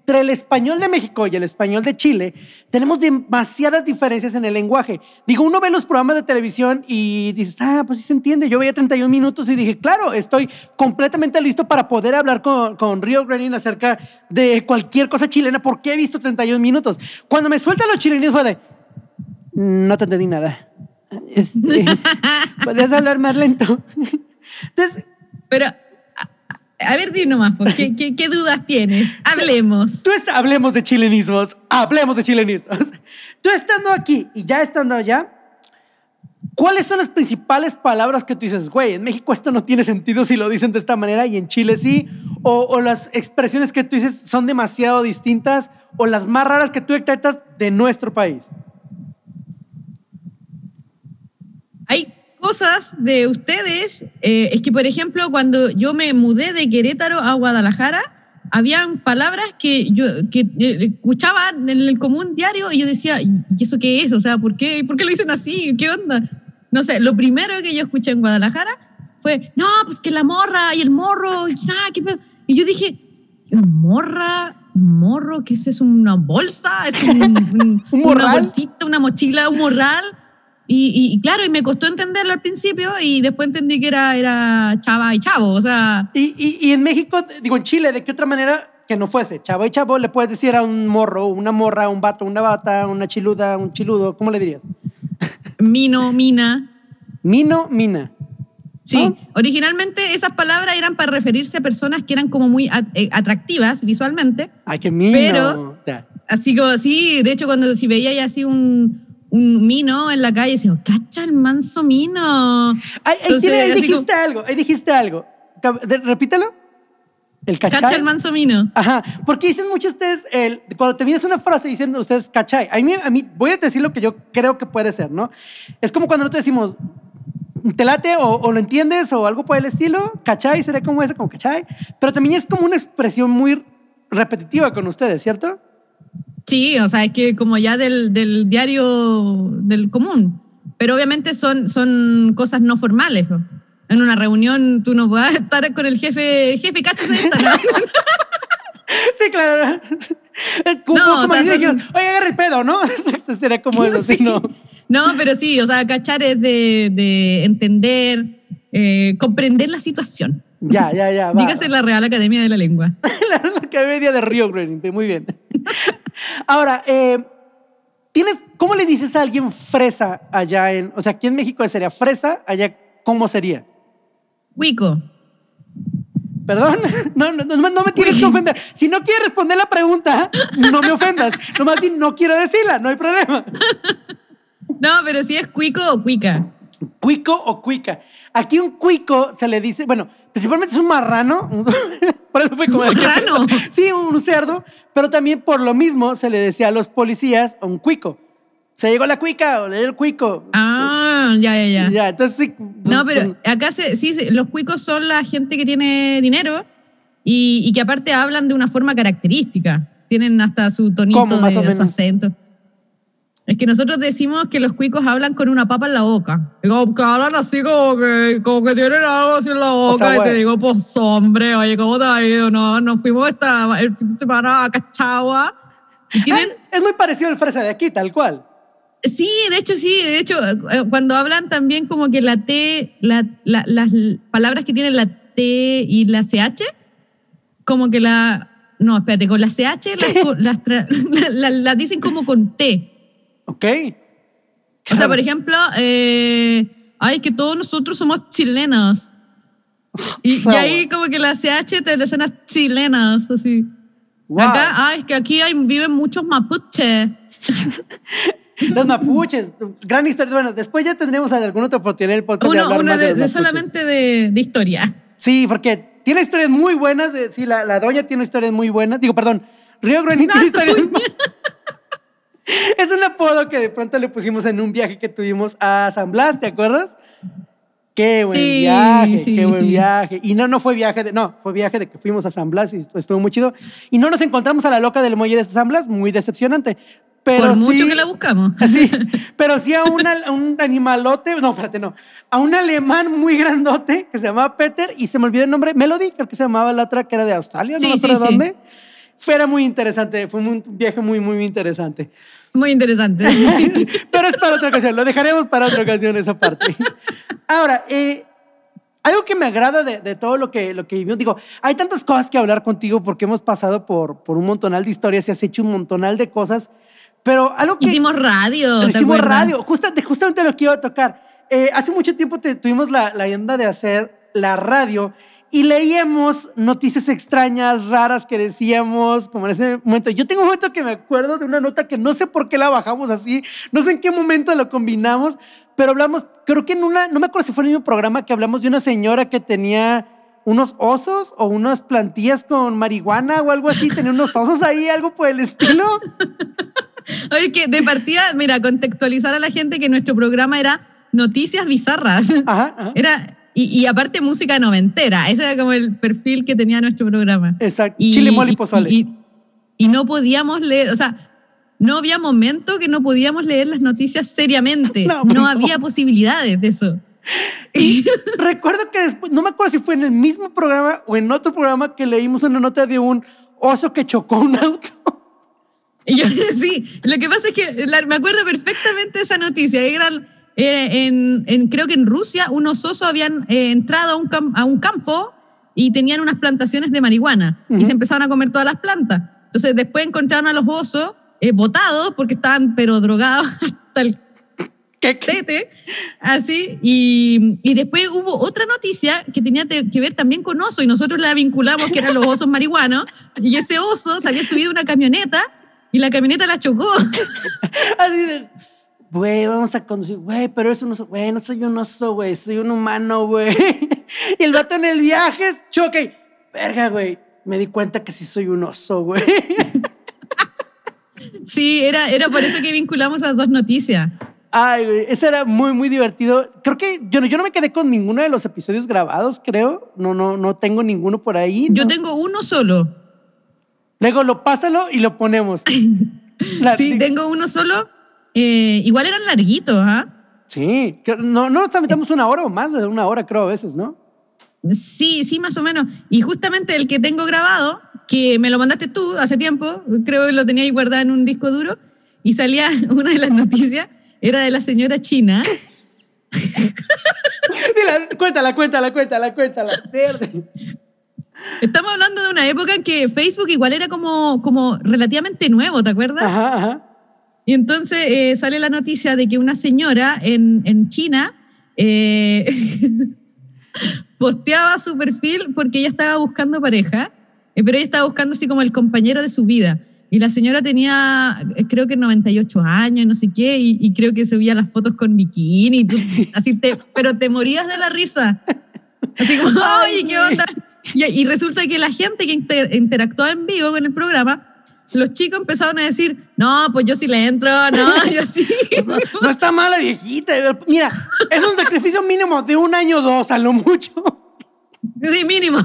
entre el español de México y el español de Chile tenemos demasiadas diferencias en el lenguaje. Digo, uno ve los programas de televisión y dices, ah, pues sí se entiende. Yo veía 31 minutos y dije, claro, estoy completamente listo para poder hablar con, con Rio Green acerca de cualquier cosa chilena porque he visto 31 minutos. Cuando me sueltan los chilenos fue de, no te entendí nada. Este, Podrías hablar más lento. Entonces, Pero, a, ver, di nomás, po, ¿qué, qué, qué dudas tienes? Hablemos. tú est- hablemos de chilenismos. Hablemos de chilenismos. Tú estando aquí y ya estando allá, ¿cuáles son las principales palabras que tú dices, güey, en México esto no tiene sentido si lo dicen de esta manera y en Chile sí? O, o las expresiones que tú dices son demasiado distintas o las más raras que tú detectas de nuestro país. Hay cosas de ustedes eh, es que, por ejemplo, cuando yo me mudé de Querétaro a Guadalajara, habían palabras que yo que eh, escuchaba en el común diario y yo decía, ¿y eso qué es? O sea, ¿por qué, ¿por qué lo dicen así? ¿Qué onda? No sé, lo primero que yo escuché en Guadalajara fue, no, pues que la morra y el morro, y, ¿qué pedo?". y yo dije, morra, morro, ¿qué es eso? ¿Una bolsa? ¿Es un, un- ¿Un una bolsita, una mochila, un morral? Y, y- y claro, y me costó entenderlo al principio y después entendí que era, era chava y chavo, o sea, Y, y- y en México, digo, en Chile, ¿de qué otra manera que no fuese? Chavo y chavo, le puedes decir a un morro, una morra, un vato, una bata, una chiluda, un chiludo, ¿cómo le dirías? mino, mina. Mino, mina. Sí, ¿No? originalmente esas palabras eran para referirse a personas que eran como muy eh, atractivas visualmente, Ay, qué mino. Pero- Ya. así como así, de hecho cuando si veía ya así un, un mino en la calle, decía, cacha el manso mino. Ay, ahí, Entonces, tiene- ahí dijiste algo, ahí dijiste algo. Repítelo. El como, cachai. Cacha el manso mino. Ajá, porque dicen mucho ustedes, el, cuando terminas una frase diciendo ustedes cachai, a mí, a mí, voy a decir lo que yo creo que puede ser, ¿no? Es como cuando nosotros decimos, te late o, o lo entiendes o algo por el estilo, cachai, sería como ese, como cachai, pero también es como una expresión muy repetitiva con ustedes, ¿cierto? Sí, o sea, es que como ya del, del diario del común. Pero obviamente son, son cosas no formales. ¿no? En una reunión tú no vas a estar con el jefe, jefe, cáchase esta, ¿no? Sí, claro. Es como, No, o como sea, si son- oye, agarra el pedo, ¿no? Eso sería como eso, sí, ¿no? No, pero sí, o sea, cachar es de, de entender, eh, comprender la situación. Ya, ya, ya. va, Dígase la Real Academia de la Lengua. la, la Academia de Río Grande, muy bien. Ahora, eh, ¿tienes, ¿cómo le dices a alguien fresa allá en, o sea, aquí en México sería fresa, allá, ¿cómo sería? Wico. Perdón, no, no, no, no me tienes que ofender. Si no quieres responder la pregunta, no me ofendas. Nomás di, no quiero decirla, no hay problema. No, pero si es cuico o cuica. Cuico o cuica. Aquí un cuico se le dice, bueno, principalmente es un marrano, por eso fue como... de que- ¿Marrano? Sí, un cerdo, pero también por lo mismo se le decía a los policías un cuico. Se llegó la cuica o le llegó el cuico. Ah, ya, ya, ya. Ya, entonces sí. No, pero acá se, sí, los cuicos son la gente que tiene dinero y, y que aparte hablan de una forma característica. Tienen hasta su tonito ¿Cómo, más de o su menos? acento. Es que nosotros decimos que los cuicos hablan con una papa en la boca. Digo, que hablan así como que, como que tienen algo así en la boca. sea, y te güey. digo, pues hombre, oye, ¿cómo te ha ido? No, nos fuimos esta, el fin de semana a Cachagua. Es muy parecido al fresa de aquí, tal cual. Sí, de hecho sí, de hecho eh, cuando hablan también como que la T, la- la- las palabras que tienen la T y la CH, como que la, no, espérate, con la CH las, las dicen como con T. Ok. O sea, por ejemplo, eh, ay, que todos nosotros somos chilenos. Y, y ahí como que la CH te le suena chilenas, así. Wow. Acá, ay, es que aquí hay, viven muchos mapuches. Los mapuches, gran historia. Bueno, después ya tendremos alguna otra oportunidad el podcast de Uno, hablar uno más de, de, de solamente de, de historia. Sí, porque tiene historias muy buenas. de- sí, la, la doña tiene historias muy buenas. Digo, perdón, Río Grande tiene historias muy Es un apodo que de pronto le pusimos en un viaje que tuvimos a San Blas, ¿te acuerdas? Qué buen Sí, viaje, sí, qué buen sí. viaje. Y no, no fue viaje de, no, fue viaje de que fuimos a San Blas y estuvo muy chido. Y no nos encontramos a la loca del muelle de San Blas, muy decepcionante. Pero Por mucho que la buscamos. Sí, pero sí a, una- a un animalote, no, espérate, no, a un alemán muy grandote que se llamaba Peter y se me olvidó el nombre, Melody, creo que se llamaba la otra que era de Australia, no acuerdo sí. dónde. Fue muy interesante, fue un viaje muy, muy, interesante. Muy interesante. Pero es para otra ocasión, lo dejaremos para otra ocasión esa parte. Ahora, eh, algo que me agrada de, de todo lo que, lo que vivimos, digo, hay tantas cosas que hablar contigo porque hemos pasado por, por un montonal de historias y has hecho un montonal de cosas, pero algo que... Hicimos radio. ¿te Hicimos acuerdas? radio, justa- justamente lo que iba a tocar. Eh, hace mucho tiempo te- tuvimos la, la onda de hacer la radio y leíamos noticias extrañas, raras que decíamos, como en ese momento. Yo tengo un momento que me acuerdo de una nota que no sé por qué la bajamos así, no sé en qué momento lo combinamos, pero hablamos, creo que en una, no me acuerdo si fue en el mismo programa que hablamos de una señora que tenía unos osos o unas plantillas con marihuana o algo así, tenía unos osos ahí, algo por el estilo. Oye, que de partida, mira, contextualizar a la gente que nuestro programa era noticias bizarras. Ajá, ajá. Era, y, y aparte música noventera. Ese era como el perfil que tenía nuestro programa. Exacto. Y- Chile, mole y pozole. Y, y no podíamos leer, o sea, no había momento que no podíamos leer las noticias seriamente. No, No, no. había posibilidades de eso. Recuerdo que después, no me acuerdo si fue en el mismo programa o en otro programa que leímos una nota de un oso que chocó un auto. Y yo, sí, lo que pasa es que la- me acuerdo perfectamente de esa noticia. Era, era en, en- creo que en Rusia unos osos habían eh, entrado a un, cam- a un campo y tenían unas plantaciones de marihuana y Ujú. se empezaron a comer todas las plantas. Entonces después encontraron a los osos eh, botados porque estaban pero drogados hasta el ¿Qué, tete, así, y, y después hubo otra noticia que tenía te- que ver también con oso, y nosotros la vinculamos que eran los osos marihuanos, y ese oso se había subido a una camioneta, y la camioneta la chocó. Así de, güey, vamos a conducir, güey, pero es un oso, güey, no soy un oso, güey, soy un humano, güey. Y el vato en el viaje choca y, verga, güey, me di cuenta que sí soy un oso, güey. Sí, era, era por eso que vinculamos esas dos noticias. Ay, güey, ese era muy, muy divertido. Creo que yo, no- yo no me quedé con ninguno de los episodios grabados, creo. No, no, no tengo ninguno por ahí. Yo no. tengo uno solo. Luego lo pásalo y lo ponemos. La- Sí, tengo uno solo. Eh, igual eran larguitos, ¿ah? Sí, no, no nos metemos una hora o más de una hora, creo, a veces, ¿no? Sí, sí, más o menos. Y justamente el que tengo grabado, que me lo mandaste tú hace tiempo, creo que lo tenía ahí guardado en un disco duro, y salía una de las noticias, era de la señora China. Dila, cuéntala, cuéntala, cuéntala, cuéntala. Verde. Estamos hablando de una época en que Facebook igual era como, como relativamente nuevo, ¿te acuerdas? Ajá, ajá. Y entonces eh, sale la noticia de que una señora en, en China eh, posteaba su perfil porque ella estaba buscando pareja, eh, pero ella estaba buscando así como el compañero de su vida. Y la señora tenía, eh, creo que 98 años, no sé qué, y, y creo que subía las fotos con bikini, y tú- así te, pero te morías de la risa. Así como, Ay, ¿qué onda? Y, y resulta que la gente que inter- interactuaba en vivo con el programa, los chicos empezaron a decir, no, pues yo sí le entro, no, yo sí. No está mala viejita. Mira, es un sacrificio mínimo de un año o dos, a lo mucho. Sí, mínimo.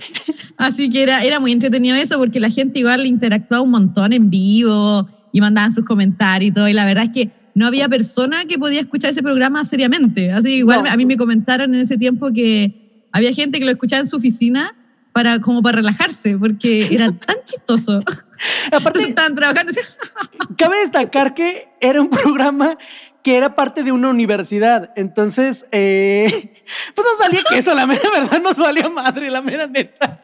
Así que era, era muy entretenido eso porque la gente igual interactuaba un montón en vivo y mandaban sus comentarios y todo. Y la verdad es que no había persona que podía escuchar ese programa seriamente. Así que igual No. a mí me comentaron en ese tiempo que había gente que lo escuchaba en su oficina para, como para relajarse porque era tan chistoso. Entonces Aparte, estaban trabajando cabe destacar que era un programa que era parte de una universidad. Entonces, eh, pues nos valía que eso, la mera verdad, nos valía madre, la mera neta.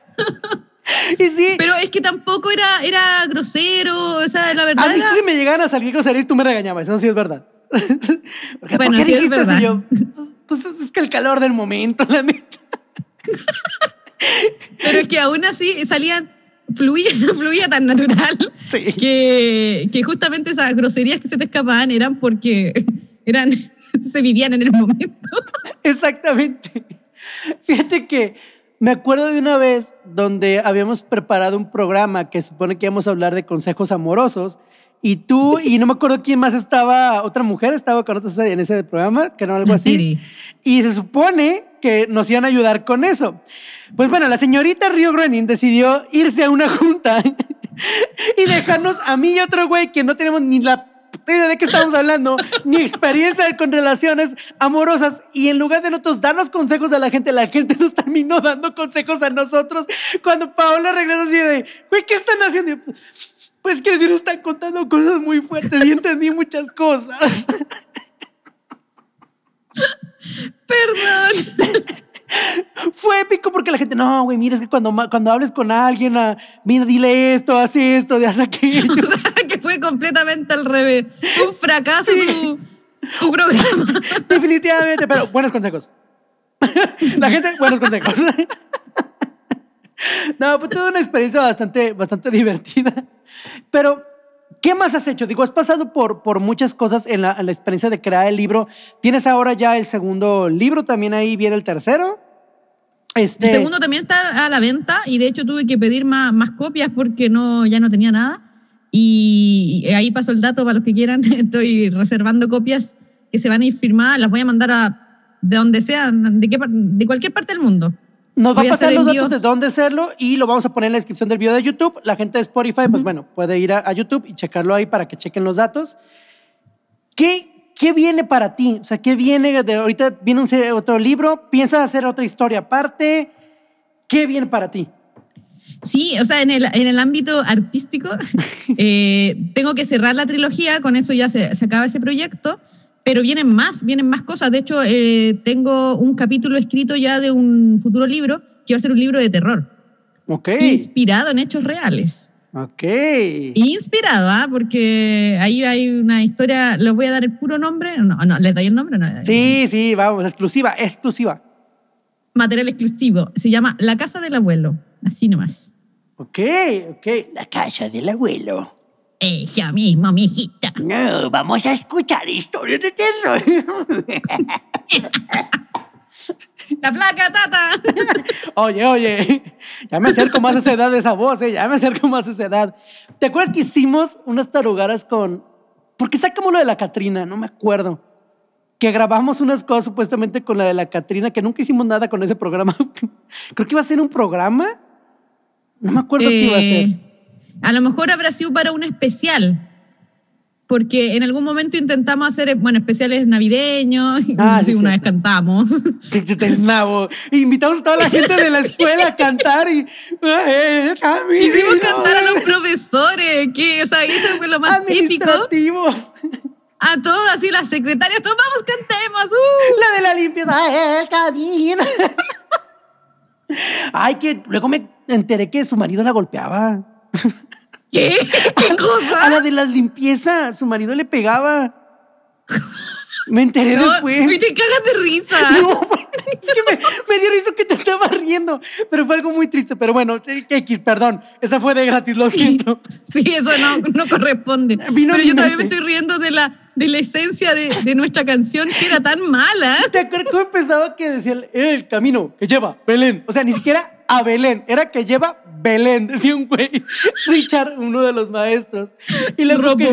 Y sí, Pero es que tampoco era, era grosero, o sea, la verdad a mí sí era- si me llegaban a salir groserías, tú me regañabas, eso sí es verdad. Porque, Bueno, ¿Por qué sí dijiste eso? yo, pues es que el calor del momento, la neta. Pero que aún así salían, fluía, fluía tan natural Sí. que, que justamente esas groserías que se te escapaban eran porque eran, se vivían en el momento. Exactamente. Fíjate que me acuerdo de una vez donde habíamos preparado un programa que supone que íbamos a hablar de consejos amorosos y tú y no me acuerdo quién más estaba, otra mujer estaba con nosotros en ese programa, que era algo así. Sí. Y se supone que nos iban a ayudar con eso. Pues bueno, la señorita Río Groening decidió irse a una junta y dejarnos a mí y otro güey que no tenemos ni la idea de qué estamos hablando, ni experiencia con relaciones amorosas. Y en lugar de nosotros dar los consejos a la gente, la gente nos terminó dando consejos a nosotros. Cuando Paola regresó así de, güey, ¿qué están haciendo? Yo, Pues quiere decir, nos están contando cosas muy fuertes y entendí muchas cosas. Perdón. Fue épico porque la gente, no, güey, mira, es que cuando, cuando hables con alguien, ah, mira, dile esto, haz esto, haz aquello. O sea, que fue completamente al revés. Un fracaso Sí. tu, tu programa. Definitivamente, pero buenos consejos. La gente, buenos consejos. No, fue toda una experiencia bastante, bastante divertida. Pero, ¿qué más has hecho? Digo, has pasado por, por muchas cosas en la, en la experiencia de crear el libro. Tienes ahora ya el segundo libro, también ahí viene el tercero. Este, El segundo también está a la venta y de hecho tuve que pedir más, más copias porque no, ya no tenía nada. Y ahí paso el dato para los que quieran. Estoy reservando copias que se van a ir firmadas, las voy a mandar a de donde sea, de, qué, de cualquier parte del mundo. Nos va a pasar los envíos. datos de dónde hacerlo y lo vamos a poner en la descripción del video de YouTube. La gente de Spotify, pues bueno, puede ir a, a YouTube y checarlo ahí para que chequen los datos. ¿Qué, ¿Qué viene para ti? O sea, ¿qué viene de ahorita? ¿Viene un, otro libro? ¿Piensas hacer otra historia aparte? ¿Qué viene para ti? Sí, o sea, en el, en el ámbito artístico, eh, tengo que cerrar la trilogía, con eso ya se, se acaba ese proyecto, pero vienen más, vienen más cosas. De hecho, eh, tengo un capítulo escrito ya de un futuro libro, que va a ser un libro de terror, Ok. inspirado en hechos reales. Ok. Inspirado, ¿ah? Porque ahí hay una historia, les voy a dar el puro nombre, no, no, les doy el nombre, no. Sí, sí, vamos, exclusiva, exclusiva. Material exclusivo, se llama La Casa del Abuelo, así nomás. Ok, ok. La casa del abuelo. Ella misma, mi hijita. No, vamos a escuchar historias de terror. La placa, tata. Oye, oye, ya me acerco más a esa edad de esa voz, ¿eh? ya me acerco más a esa edad. ¿Te acuerdas que hicimos unas tarugaras con... ¿Por qué sacamos lo de la Catrina? No me acuerdo. Que grabamos unas cosas supuestamente con la de la Catrina, que nunca hicimos nada con ese programa. Creo que iba a ser un programa. No me acuerdo qué iba a ser. A lo mejor habrá sido para un especial. Porque en algún momento intentamos hacer, bueno, especiales navideños. Ah, sí, sí, una vez cierto. cantamos. Del nabo. Invitamos a toda la gente de la escuela a cantar y. ¡Ay, Camilo! Hicimos cantar a los profesores, que, o sea, eso fue lo más. Administrativos. A todas, así las secretarias, todos vamos, cantemos. ¡uh! La de la limpieza, ¡ay, el camino! Ay, que luego me enteré que su marido la golpeaba. ¿Qué? ¿Qué A cosa? la de la limpieza, su marido le pegaba. Me enteré No, después. y te cagas de risa. No, es que me, me dio risa que te estaba riendo, pero fue algo muy triste. Pero bueno, X, perdón, esa fue de gratis, lo siento. Sí, eso no, no corresponde. Vino a Pero yo también me mente. estoy riendo de la, de la esencia de, de nuestra canción que era tan mala. ¿Te acuerdas cómo empezaba que decía el, el camino que lleva Belén? O sea, ni siquiera a Belén, era que lleva Belén, decía un güey, Richard, uno de los maestros. Y luego que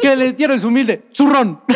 que le dieron su humilde zurrón.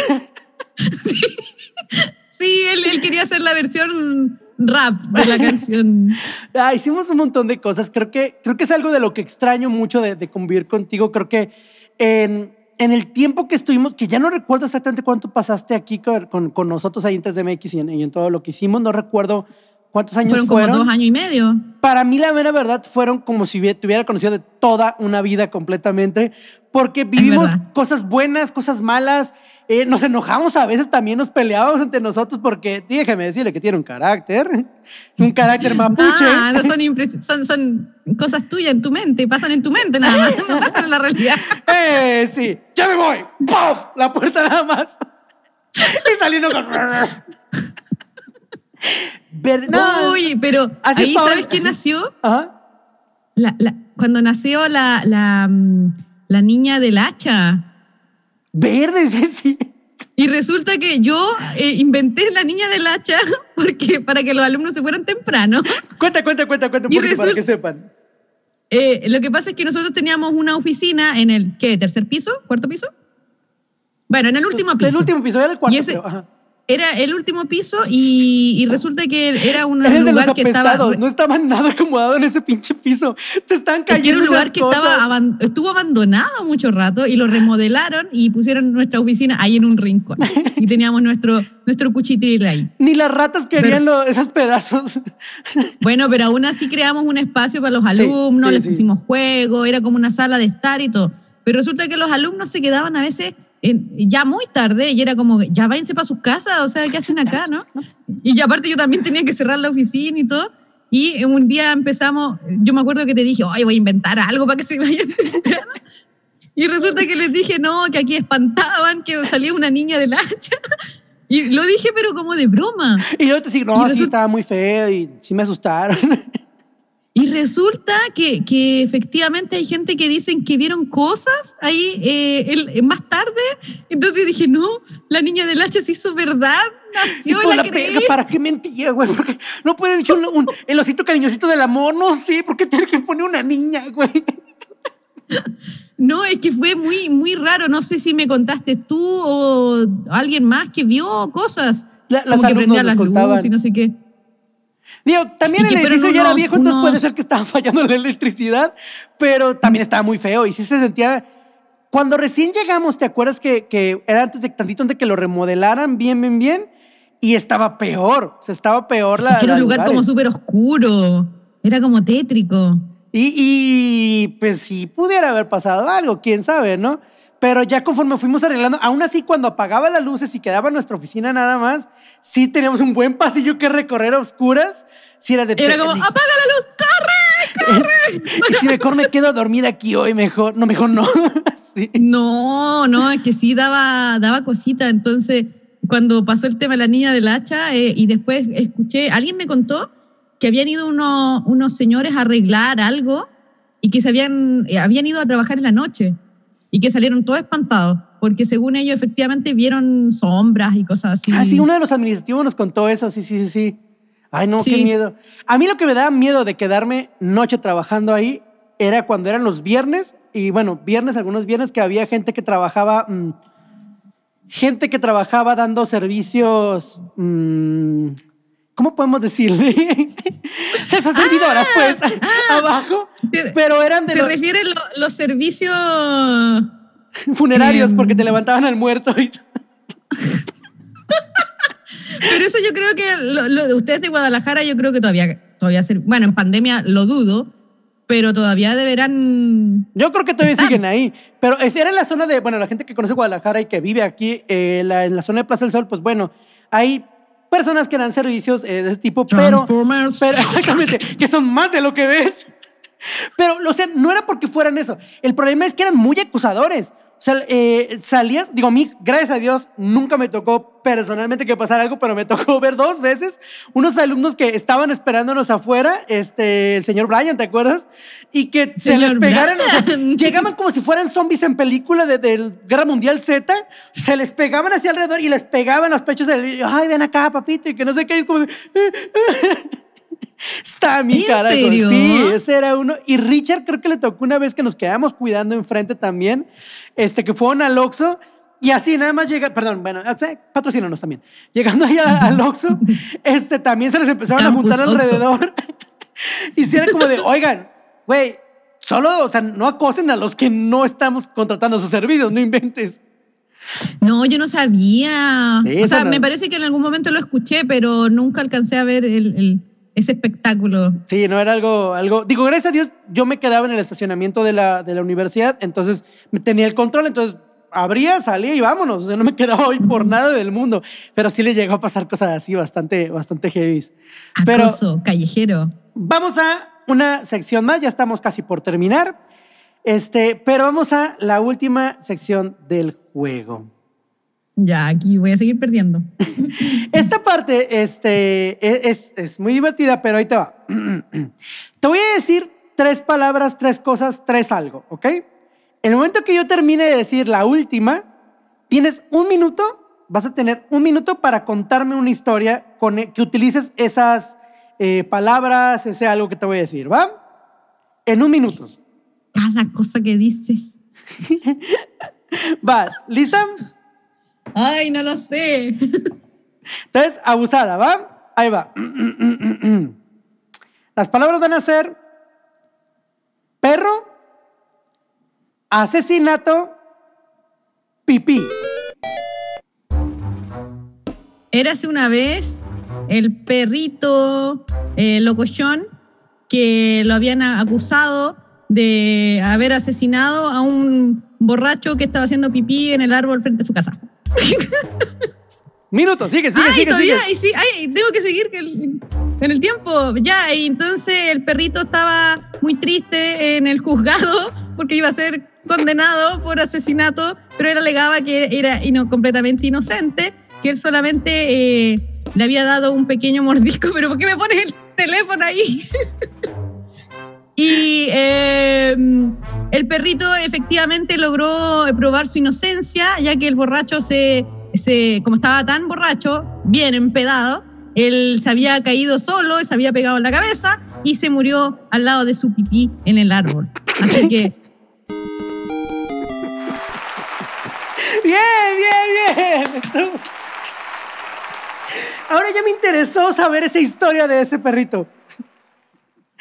Sí, él, él quería hacer la versión rap de la canción. Ah, hicimos un montón de cosas. Creo que, creo que es algo de lo que extraño mucho de, de convivir contigo. Creo que en, en el tiempo que estuvimos, que ya no recuerdo exactamente cuánto pasaste aquí con, con, con nosotros ahí en 3DMX y en, y en todo lo que hicimos, no recuerdo cuántos años Fueron fueron. como dos años y medio. Para mí, la mera verdad, fueron como si te hubiera conocido de toda una vida completamente, porque vivimos cosas buenas, cosas malas, eh, nos enojamos a veces, también nos peleábamos entre nosotros, porque déjeme decirle que tiene un carácter, un carácter mapuche. Ah, son, son, son cosas tuyas en tu mente, pasan en tu mente nada más, no pasan en la realidad. ¡Eh, sí! ¡Ya me voy! ¡Puf! La puerta nada más. Y saliendo con... Ver- no. Uy, pero ahí. ¿sabes quién nació? Ajá. La- la- cuando nació la, la, mm, la niña del hacha. Verde, sí, sí. Y resulta que yo eh, inventé la niña del hacha porque, para que los alumnos se fueran temprano. Cuenta, cuenta, cuenta, cuenta un poquito para que sepan. Eh, lo que pasa es que nosotros teníamos una oficina en el, ¿qué? ¿Tercer piso? ¿Cuarto piso? Bueno, en el último piso. El último episodio era el cuarto, Y ese- creo. Ajá. Era el último piso y, y resulta que era un de los lugar que estaba... No estaban nada acomodados en ese pinche piso. Se están Es que era cayendo un lugar que cosas. estaba aban- estuvo abandonado mucho rato y lo remodelaron y pusieron nuestra oficina ahí en un rincón. Y teníamos nuestro, nuestro cuchitril ahí. Ni las ratas querían lo- esos pedazos. Bueno, pero aún así creamos un espacio para los alumnos, sí, les sí. pusimos juego, era como una sala de estar y todo. Pero resulta que los alumnos se quedaban a veces ya muy tarde y era como, ya váyanse para sus casas, o sea, ¿qué hacen acá, no? Y ya aparte yo también tenía que cerrar la oficina y todo. Y un día empezamos, yo me acuerdo que te dije, ay, voy a inventar algo para que se vayan. Y resulta que les dije, no, que aquí espantaban, que salía una niña del hacha. Y lo dije, pero como de broma. Y yo te digo, no, sí resulta- estaba muy feo y sí me asustaron. Y resulta que, que efectivamente hay gente que dicen que vieron cosas ahí eh, el- más tarde. Entonces dije, no, la niña del hacha se hizo verdad, nació, la, la ¿para qué mentía, güey? Porque no puede dicho un, un- el osito cariñosito del amor, no sé, ¿por qué tiene que poner una niña, güey? No, es que fue muy, muy raro. No sé si me contaste tú o alguien más que vio cosas. La- como los que prendía las luces y no sé qué. Digo, también el edificio ya era unos- viejo, entonces unos- puede ser que estaba fallando la electricidad, pero también estaba muy feo y sí se sentía. Cuando recién llegamos, ¿te acuerdas que, que era antes de tantito antes de que lo remodelaran bien, bien, bien? Y estaba peor, o sea, estaba peor la. que era un lugar lugares. como súper oscuro. Era como tétrico. Y, y, pues sí pudiera haber pasado algo, quién sabe, ¿no? Pero ya conforme fuimos arreglando, aún así cuando apagaba las luces y quedaba nuestra oficina nada más, sí teníamos un buen pasillo que recorrer a oscuras. Sí era de Era como, ¡apaga la luz! ¡Corre! y si mejor me quedo dormida aquí hoy, mejor, no, mejor no. Sí. No, no, es que sí daba, daba cosita. Entonces, cuando pasó el tema de la niña del hacha eh, y después escuché, alguien me contó que habían ido unos, unos señores a arreglar algo y que se habían, eh, habían ido a trabajar en la noche y que salieron todos espantados porque según ellos efectivamente vieron sombras y cosas así. Ah, sí, uno de los administrativos nos contó eso, sí, sí, sí, sí. Ay, no, qué miedo. A mí lo que me daba miedo de quedarme noche trabajando ahí era cuando eran los viernes, y bueno, viernes, algunos viernes que había gente que trabajaba, mm, gente que trabajaba dando servicios, mm, ¿cómo podemos decirle? o sea, son servidoras, pues, abajo, Te- pero eran de ¿Te los refieres lo- los servicios? funerarios porque te levantaban al muerto y Pero eso yo creo que lo- lo- ustedes de Guadalajara, yo creo que todavía, todavía ser, bueno, en pandemia lo dudo, pero todavía deberán. Yo creo que todavía siguen ahí, pero era en la zona de, bueno, la gente que conoce Guadalajara y que vive aquí, eh, la- en la zona de Plaza del Sol, pues bueno, hay personas que dan servicios eh, de ese tipo, pero, pero exactamente, que son más de lo que ves. Pero, o sea, no era porque fueran eso. El problema es que eran muy acusadores. Sea, eh, salías, digo, a mí, gracias a Dios, nunca me tocó personalmente que pasara algo, pero me tocó ver dos veces unos alumnos que estaban esperándonos afuera, este, el señor Brian, ¿te acuerdas? Y que se les pegaran, o sea, Brian. llegaban como si fueran zombies en película de, del Guerra Mundial Z, se les pegaban hacia alrededor y les pegaban los pechos del, ay, ven acá, papito, y que no sé qué, es como de, Está mi ¿En cara. serio? Sí, ese era uno. Y Richard creo que le tocó una vez que nos quedamos cuidando enfrente también, este, que fue al Oxxo. Y así nada más llega, perdón, bueno, patrocínanos también. Llegando ahí al Oxxo, este, también se les empezaron a juntar alrededor. y si era como de, oigan, güey, solo, o sea, no acosen a los que no estamos contratando sus servicios, no inventes. No, yo no sabía. O sea, no. me parece que en algún momento lo escuché, pero nunca alcancé a ver el- el- ese espectáculo. Sí, no era algo, algo. Digo, gracias a Dios, yo me quedaba en el estacionamiento de la, de la universidad, entonces me tenía el control, entonces abría, salía y vámonos. O sea, no me quedaba hoy por nada del mundo. Pero sí le llegó a pasar cosas así bastante, bastante heavy. Pero Acoso, callejero. vamos a una sección más, ya estamos casi por terminar. Este, pero vamos a la última sección del juego. Ya, aquí voy a seguir perdiendo. Esta parte este, e- es, es muy divertida, pero ahí te va. Te voy a decir tres palabras, tres cosas, tres algo, ¿ok? El momento que yo termine de decir la última, tienes un minuto, vas a tener un minuto para contarme una historia con, e- que utilices esas eh, palabras, ese algo que te voy a decir, ¿va? En un minuto. Cada cosa que dices. Va, ¿lista? Ay, no lo sé. Entonces, abusada, ¿va? Ahí va. Las palabras van a ser perro, asesinato, pipí. Érase una vez el perrito eh, locochón que lo habían acusado de haber asesinado a un borracho que estaba haciendo pipí en el árbol frente a su casa. Minuto, sigue, sigue, ay, sigue, todavía, sigue. y sí, ay, tengo que seguir en el tiempo. Ya, y entonces el perrito estaba muy triste en el juzgado porque iba a ser condenado por asesinato, pero él alegaba que era ino- completamente inocente, que él solamente eh, le había dado un pequeño mordisco, pero ¿por qué me pones el teléfono ahí? y eh, el perrito efectivamente logró probar su inocencia, ya que el borracho se, se, como estaba tan borracho, bien empedado, él se había caído solo, se había pegado en la cabeza y se murió al lado de su pipí en el árbol. Así que Bien, bien, bien. Ahora ya me interesó saber esa historia de ese perrito.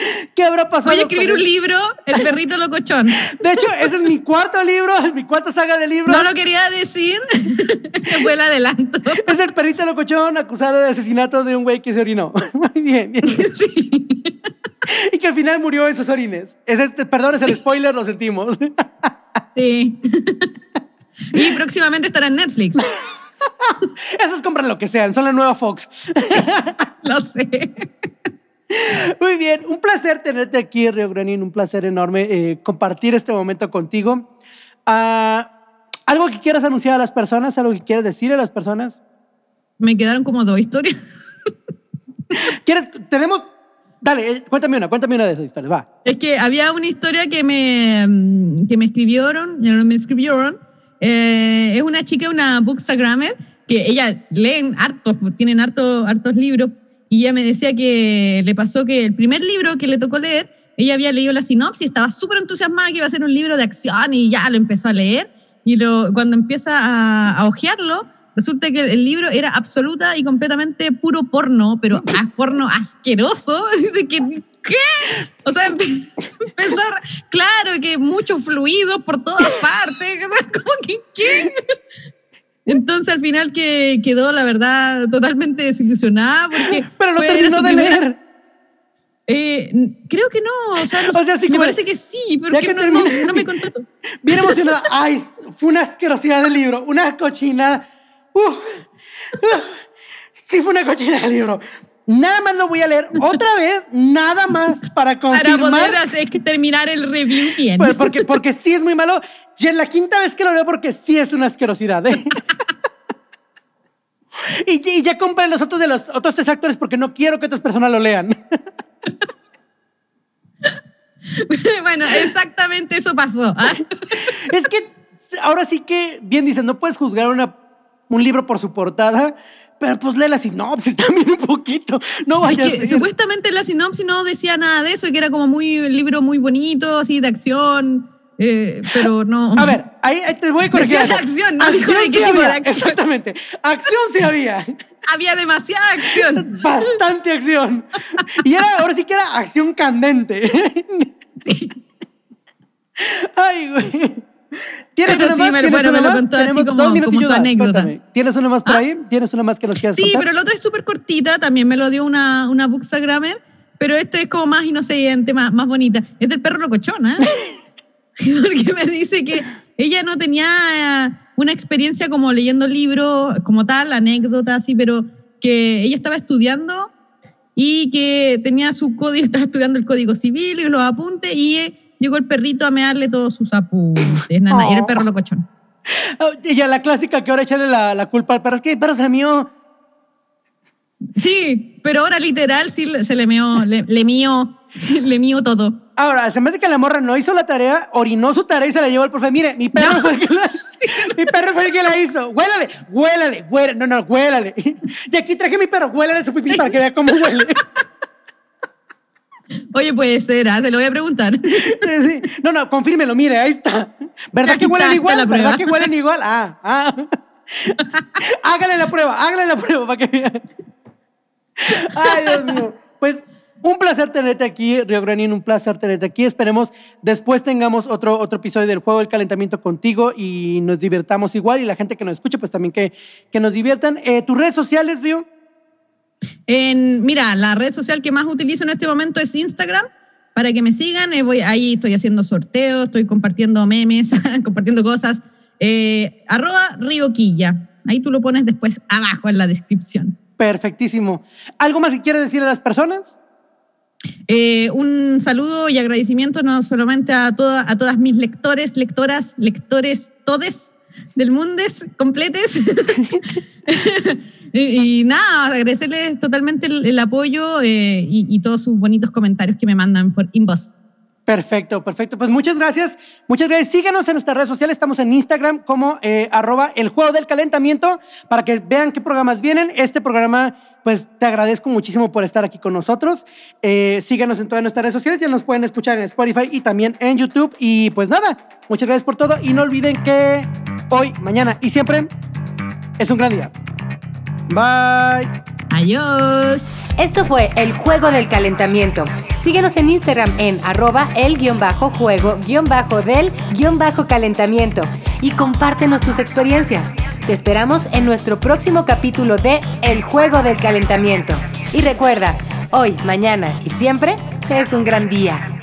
¿Qué habrá pasado? Voy a escribir con un él? libro, El perrito locochón. De hecho, ese es mi cuarto libro, mi cuarta saga de libros. No lo quería decir, fue el adelanto. Es el perrito locochón acusado de asesinato de un güey que se orinó. Muy bien, bien. Sí. Y que al final murió en sus orines. Es este, perdón, es el spoiler, lo sentimos. Sí. Y próximamente estará en Netflix. Esos compran lo que sean, son la nueva Fox. Lo sé. Muy bien, un placer tenerte aquí, Río Granín, un placer enorme eh, compartir este momento contigo. Ah, ¿Algo que quieras anunciar a las personas? ¿Algo que quieras decir a las personas? Me quedaron como dos historias. ¿Quieres? Tenemos... Dale, eh, cuéntame una, cuéntame una de esas historias, va. Es que había una historia que me, mm, que me escribieron, ya no me escribieron. eh, es una chica, una bookstagrammer, que ella leen hartos, tienen harto, hartos libros, y ella me decía que le pasó que el primer libro que le tocó leer, ella había leído la sinopsis, estaba súper entusiasmada que iba a ser un libro de acción y ya lo empezó a leer, y lo, cuando empieza a, a hojearlo, resulta que el libro era absoluta y completamente puro porno, pero porno asqueroso. Dice que, ¿qué? O sea, empe- empezó, a- claro, que mucho fluido por todas partes. O sea, como que, ¿qué? Entonces al final que quedó, la verdad, totalmente desilusionada porque... Pero era terminó de primera- leer. Eh, creo que no, o sea, no- O sea, sí me parece que sí, pero que no, no- no me contó. Bien emocionada. Ay, fue una asquerosidad del libro, una cochinada. Uf, uf, sí, fue una cochinada del libro. Nada más lo voy a leer otra vez, nada más para Para confirmar. poder hacer, que terminar el review bien. Pues, porque, porque sí es muy malo. Y en la quinta vez que lo leo, porque sí es una asquerosidad. ¿eh? Y, y ya compré los otros de los otros tres actores porque no quiero que otras personas lo lean. bueno, exactamente eso pasó. ¿ah? es que ahora sí que, bien dicen, no puedes juzgar una, un libro por su portada, pero pues lee la sinopsis también un poquito. No Es vayas que supuestamente la sinopsis no decía nada de eso, que era como muy un libro muy bonito, así de acción, eh, pero no. A ver, ahí, ahí te voy a corregir. Acción, no qué sí había, acción. Exactamente. Acción sí había. había demasiada acción. Bastante acción. Y era, ahora sí que era acción candente. Ay, güey. ¿Tienes Eso una sí, más? me- ¿Tienes bueno, una me lo más? contó así Tenemos como- dos como su más, anécdota. cuéntame. ¿Tienes una más por ¿Ah? ahí? ¿Tienes una más que nos quieras Sí, contar? pero la otra es súper cortita, también me lo dio una, una bookstagrammer, pero esta es como más inocente, más, más bonita. Es del perro locochón, ¿eh? Porque me dice que ella no tenía eh, una experiencia como leyendo libros, como tal, anécdota así, pero que ella estaba estudiando y que tenía su código, estaba estudiando el código civil y los apuntes y eh, llegó el perrito a mearle todos sus apuntes. Nana, y era el perro locochón. Oh, y ya la clásica que ahora echarle la, la culpa al perro. Es que el perro se mío. Sí, pero ahora literal sí se le meó, le, le mío, le mío todo. Ahora, se me hace que la morra no hizo la tarea, orinó su tarea y se la llevó al profe. Mire, mi perro fue el que la, mi perro fue el que la hizo. Huélale, huélale, huélale. No, no, huélale. Y aquí traje a mi perro, huélale su pipí para que vea cómo huele. Oye, puede ser, ¿ah? se lo voy a preguntar. Sí. No, no, confírmelo, mire, ahí está. ¿Verdad que huelen igual? la ¿Verdad que huelen igual? Ah, ah. Hágale la prueba, hágale la prueba para que vea. Ay, Dios mío. Pues un placer tenerte aquí, Río Granín, un placer tenerte aquí. Esperemos después tengamos otro, otro episodio del juego del calentamiento contigo y nos divirtamos igual. Y la gente que nos escucha, pues también que, que nos diviertan. Eh, ¿Tus redes sociales, Río? En, mira, la red social que más utilizo en este momento es Instagram. Para que me sigan, eh, voy, ahí estoy haciendo sorteos, estoy compartiendo memes, compartiendo cosas. Eh, arroba Rioquilla. Ahí tú lo pones después abajo en la descripción. Perfectísimo. ¿Algo más que quieres decir a las personas? Eh, un saludo y agradecimiento no solamente a, toda- a todas mis lectores, lectoras, lectores, todes del mundo, completes. y, y nada, agradecerles totalmente el, el apoyo eh, y, y todos sus bonitos comentarios que me mandan por inbox. Perfecto, perfecto. Pues muchas gracias. Muchas gracias. Síganos en nuestras redes sociales. Estamos en Instagram como eh, arroba el juego del calentamiento para que vean qué programas vienen. Este programa, pues te agradezco muchísimo por estar aquí con nosotros. Eh, síganos en todas nuestras redes sociales. Ya nos pueden escuchar en Spotify y también en YouTube. Y pues nada, muchas gracias por todo. Y no olviden que hoy, mañana y siempre es un gran día. Bye. Adiós. Esto fue el juego del calentamiento. Síguenos en Instagram en arroba el guion bajo juego guion bajo del guion bajo calentamiento y compártenos tus experiencias. Te esperamos en nuestro próximo capítulo de El juego del calentamiento. Y recuerda, hoy, mañana y siempre es un gran día.